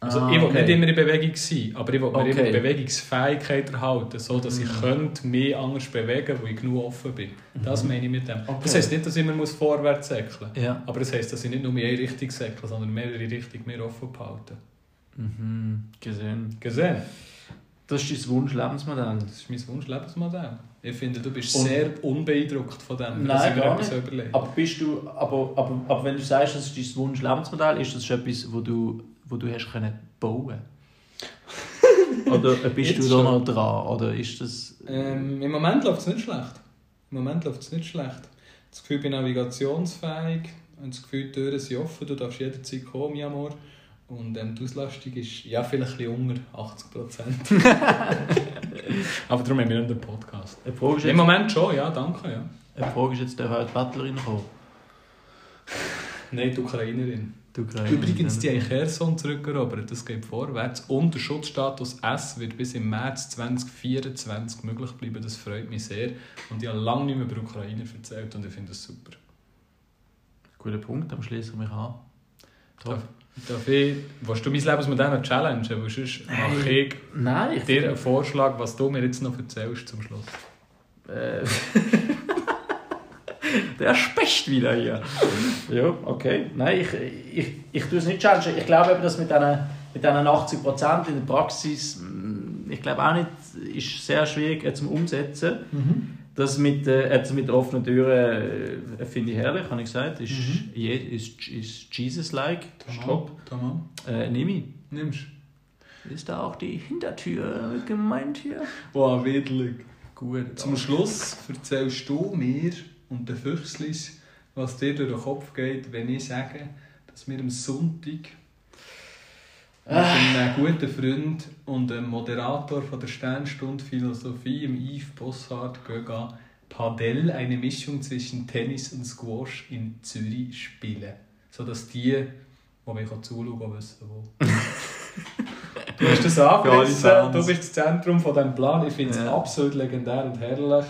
Also Ah, ich will okay. nicht immer in Bewegung sein, aber ich will mir Okay. immer Bewegungsfähigkeit erhalten, so dass ich Mhm. könnte mich anders bewegen wo ich genug offen bin. Das Mhm. meine ich mit dem. Okay. Das heisst nicht, dass ich immer muss vorwärts säckeln muss. Ja. Aber das heisst, dass ich nicht nur in eine Richtung säckle, sondern mehrere Richtungen mehr offen behalte. Mhm. Gesehen. Gesehen? Das ist dein Wunsch-Lebensmodell. Das ist mein Wunsch-Lebensmodell. Ich finde, du bist Und- sehr unbeeindruckt von dem, Nein, dass ich mir gar etwas überlege. Aber bist du, aber, aber, aber wenn du sagst, das ist dein Wunsch-Lebensmodell, ist das schon etwas, wo du, wo du hast können bauen? Oder bist Jetzt du da schon. noch dran? Oder ist das... Ähm, Im Moment läuft es nicht schlecht. Im Moment läuft es nicht schlecht. Das Gefühl, ich bin navigationsfähig. Und das Gefühl, die Türen sind offen, du darfst jederzeit kommen, mein Amor. Und ähm, die Auslastung ist ja vielleicht ein bisschen unter 80 Prozent. Aber darum haben wir einen Podcast. Eine Frage ist Im jetzt, Moment schon, ja, danke. Ja. Die Frage ist jetzt, der halt Battlerin kommen. Nein, die Ukrainerin. Die Ukraine. Übrigens, die haben Kherson zurückerobert. Das geht vorwärts. Und der Schutzstatus S wird bis im März 2024 möglich bleiben. Das freut mich sehr. Und ich habe lange nicht mehr über Ukraine erzählt und ich finde das super. Guter Punkt, dann schließe ich mich an. Top. Darf ich, willst du mein Lebensmodell noch challengen? Weil sonst mache ich Nein, ich dir einen Vorschlag, was du mir jetzt noch erzählst zum Schluss. Äh, Der Specht wieder hier. ja, okay. Nein, ich, ich, ich tue es nicht challengen. Ich glaube eben, dass mit diesen mit diesen 80% in der Praxis, mm, ich glaube auch nicht, ist sehr schwierig äh, zum Umsetzen. Das mit, äh, jetzt mit offenen Türen äh, finde ich herrlich, habe ich gesagt. Ist, Mhm. je, ist, ist Jesus-like. Ist top. Tamam. Äh, nehme ich. Nimmst Ist da auch die Hintertür gemeint hier? Wow, widerlich. Gut. Zum Schluss erzählst du mir und den Füchslis, was dir durch den Kopf geht, wenn ich sage, dass wir am Sonntag mit einem guten Freund und einem Moderator von der Sternstunde Philosophie, im Yves Bossart, gehen Padel, eine Mischung zwischen Tennis und Squash in Zürich spielen. Sodass die, die mir zuschauen können, wissen, wo. Du hast das angerissen, du bist das Zentrum von diesem Plan. Ich finde es Ja. absolut legendär und herrlich.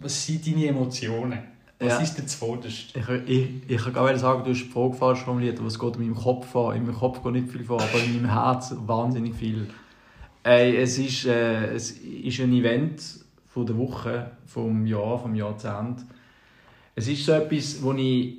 Was sind deine Emotionen? Was Ja. ist dir zuvorderst? Ich, ich, ich kann gar nicht sagen, du hast die Frage falsch formuliert, aber es geht in meinem Kopf vor. In meinem Kopf geht nicht viel vor, aber in meinem Herz wahnsinnig viel. Ey, es, ist, äh, es ist ein Event von der Woche, vom Jahr, vom Jahrzehnt. Es ist so etwas, wo ich,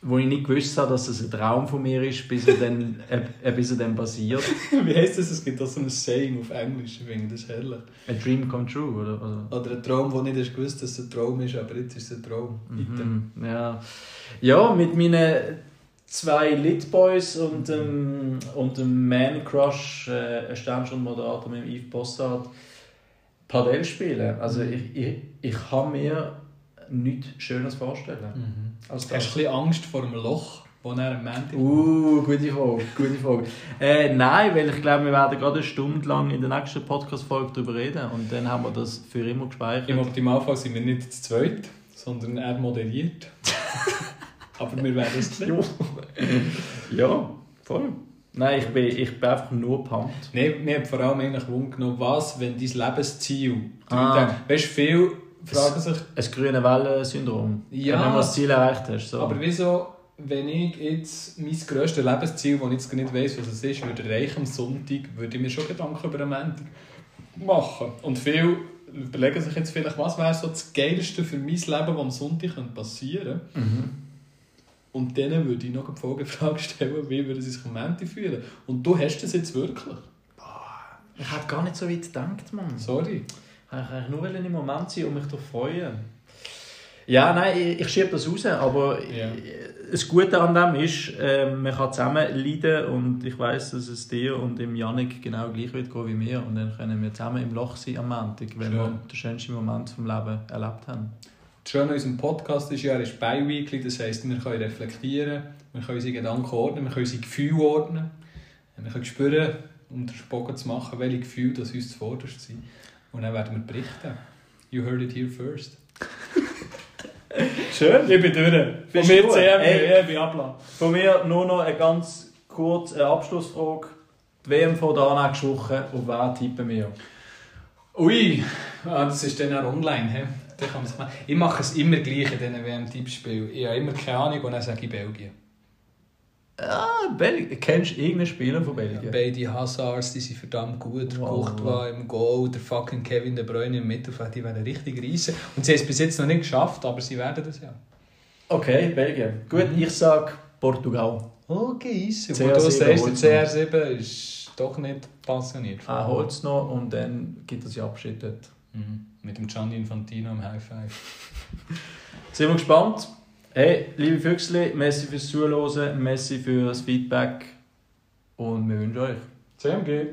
wo ich nicht gewusst habe, dass es ein Traum von mir ist, bis er dann, äh, bis er dann passiert. Wie heisst das? Es gibt auch so ein Saying auf Englisch, ich finde das herrlich. A dream come true, oder? oder? Oder ein Traum, wo nicht hast gewusst, dass es ein Traum ist, aber jetzt ist es ein Traum. Mhm, ja. ja, mit meinen zwei Litboys und dem, und dem Man Crush, äh, ein Sternstundenmoderator mit dem Yves Bossart, Padel spielen. Also ich, ich, ich kann mir nichts Schönes vorstellen. Mhm. Hast du ein bisschen Angst vor dem Loch, das er am Montag Uh, gute Frage, gute Frage. Äh, nein, weil ich glaube, wir werden gerade eine Stunde lang in der nächsten Podcast-Folge darüber reden und dann haben wir das für immer gespeichert. Im Optimalfall sind wir nicht zu zweit, sondern er moderiert. aber wir werden es sehen. Ja, voll. Nein, ich bin, ich bin einfach nur pumped. Nein, mir hat vor allem eigentlich Wund genommen, was, wenn dein Lebensziel... Ah. weißt du, viele fragen sich, Ein grüne Wellen-Syndrom. Ja. Wenn du das Ziel erreicht hast. So. aber wieso, wenn ich jetzt mein grösstes Lebensziel, das ich jetzt nicht weiss, was es ist, würde erreichen am Sonntag, würde ich mir schon Gedanken über einen Montag machen. Und viele überlegen sich jetzt vielleicht, was wäre so das Geilste für mein Leben, was am Sonntag passieren könnte. Mhm. Und denen würde ich noch eine Folgefrage stellen, wie würden sie sich am Montag fühlen. Und du hast das jetzt wirklich. Ich hätte gar nicht so weit gedacht, Mann. Sorry. Ich wollte eigentlich nur im Moment sein und mich darauf freuen. Ja, nein, ich, ich schiebe das raus, aber Ja. das Gute an dem ist, äh, man kann zusammen leiden und ich weiß, dass es dir und dem Janik genau gleich wird gehen wie mir und dann können wir zusammen im Loch sein am Montag, wenn Schön. wir den schönsten Moment vom Leben erlebt haben. Das Schöne an unserem Podcast ist ja, er ist bi-weekly, das heisst, wir können reflektieren, wir können unsere Gedanken ordnen, wir können unsere Gefühle ordnen. Wir können spüren, um den Spocken zu machen, welche Gefühle das uns zuvorderst sind. Und dann werden wir berichten. You heard it here first. Schön. Ich bin durch. Von mir? CM, ich bin Abla. Von mir nur noch eine ganz kurze Abschlussfrage. Die WM von der nächste Woche, auf wen tippen wir? Ui, ah, das ist dann auch online. He? Da kann man's machen. Ich mache es immer gleich in diesen WM-Tippspielen. Ich habe immer keine Ahnung und dann sage ich Belgien. Ah, Belgien. Kennst du irgendeinen Spieler von Belgien? Beide Hazards, die sind verdammt gut. Der Wow. Courtois im Goal, der fucking Kevin De Bruyne im Mittelfeld, die werden richtig reissen. Und sie haben es bis jetzt noch nicht geschafft, aber sie werden das ja. Okay, Belgien. Gut, ich sage Portugal. Okay, easy. CR7 Wo du sagst, der holt's CR7 ist doch nicht passioniert. Er holt es noch und dann gibt es ja Abschied dort. Mhm. Mit dem Gianni Infantino im High Five. Sind wir gespannt. Hey, liebe Füchsli, merci fürs Zuhören, merci fürs Feedback und wir wünschen euch CMG.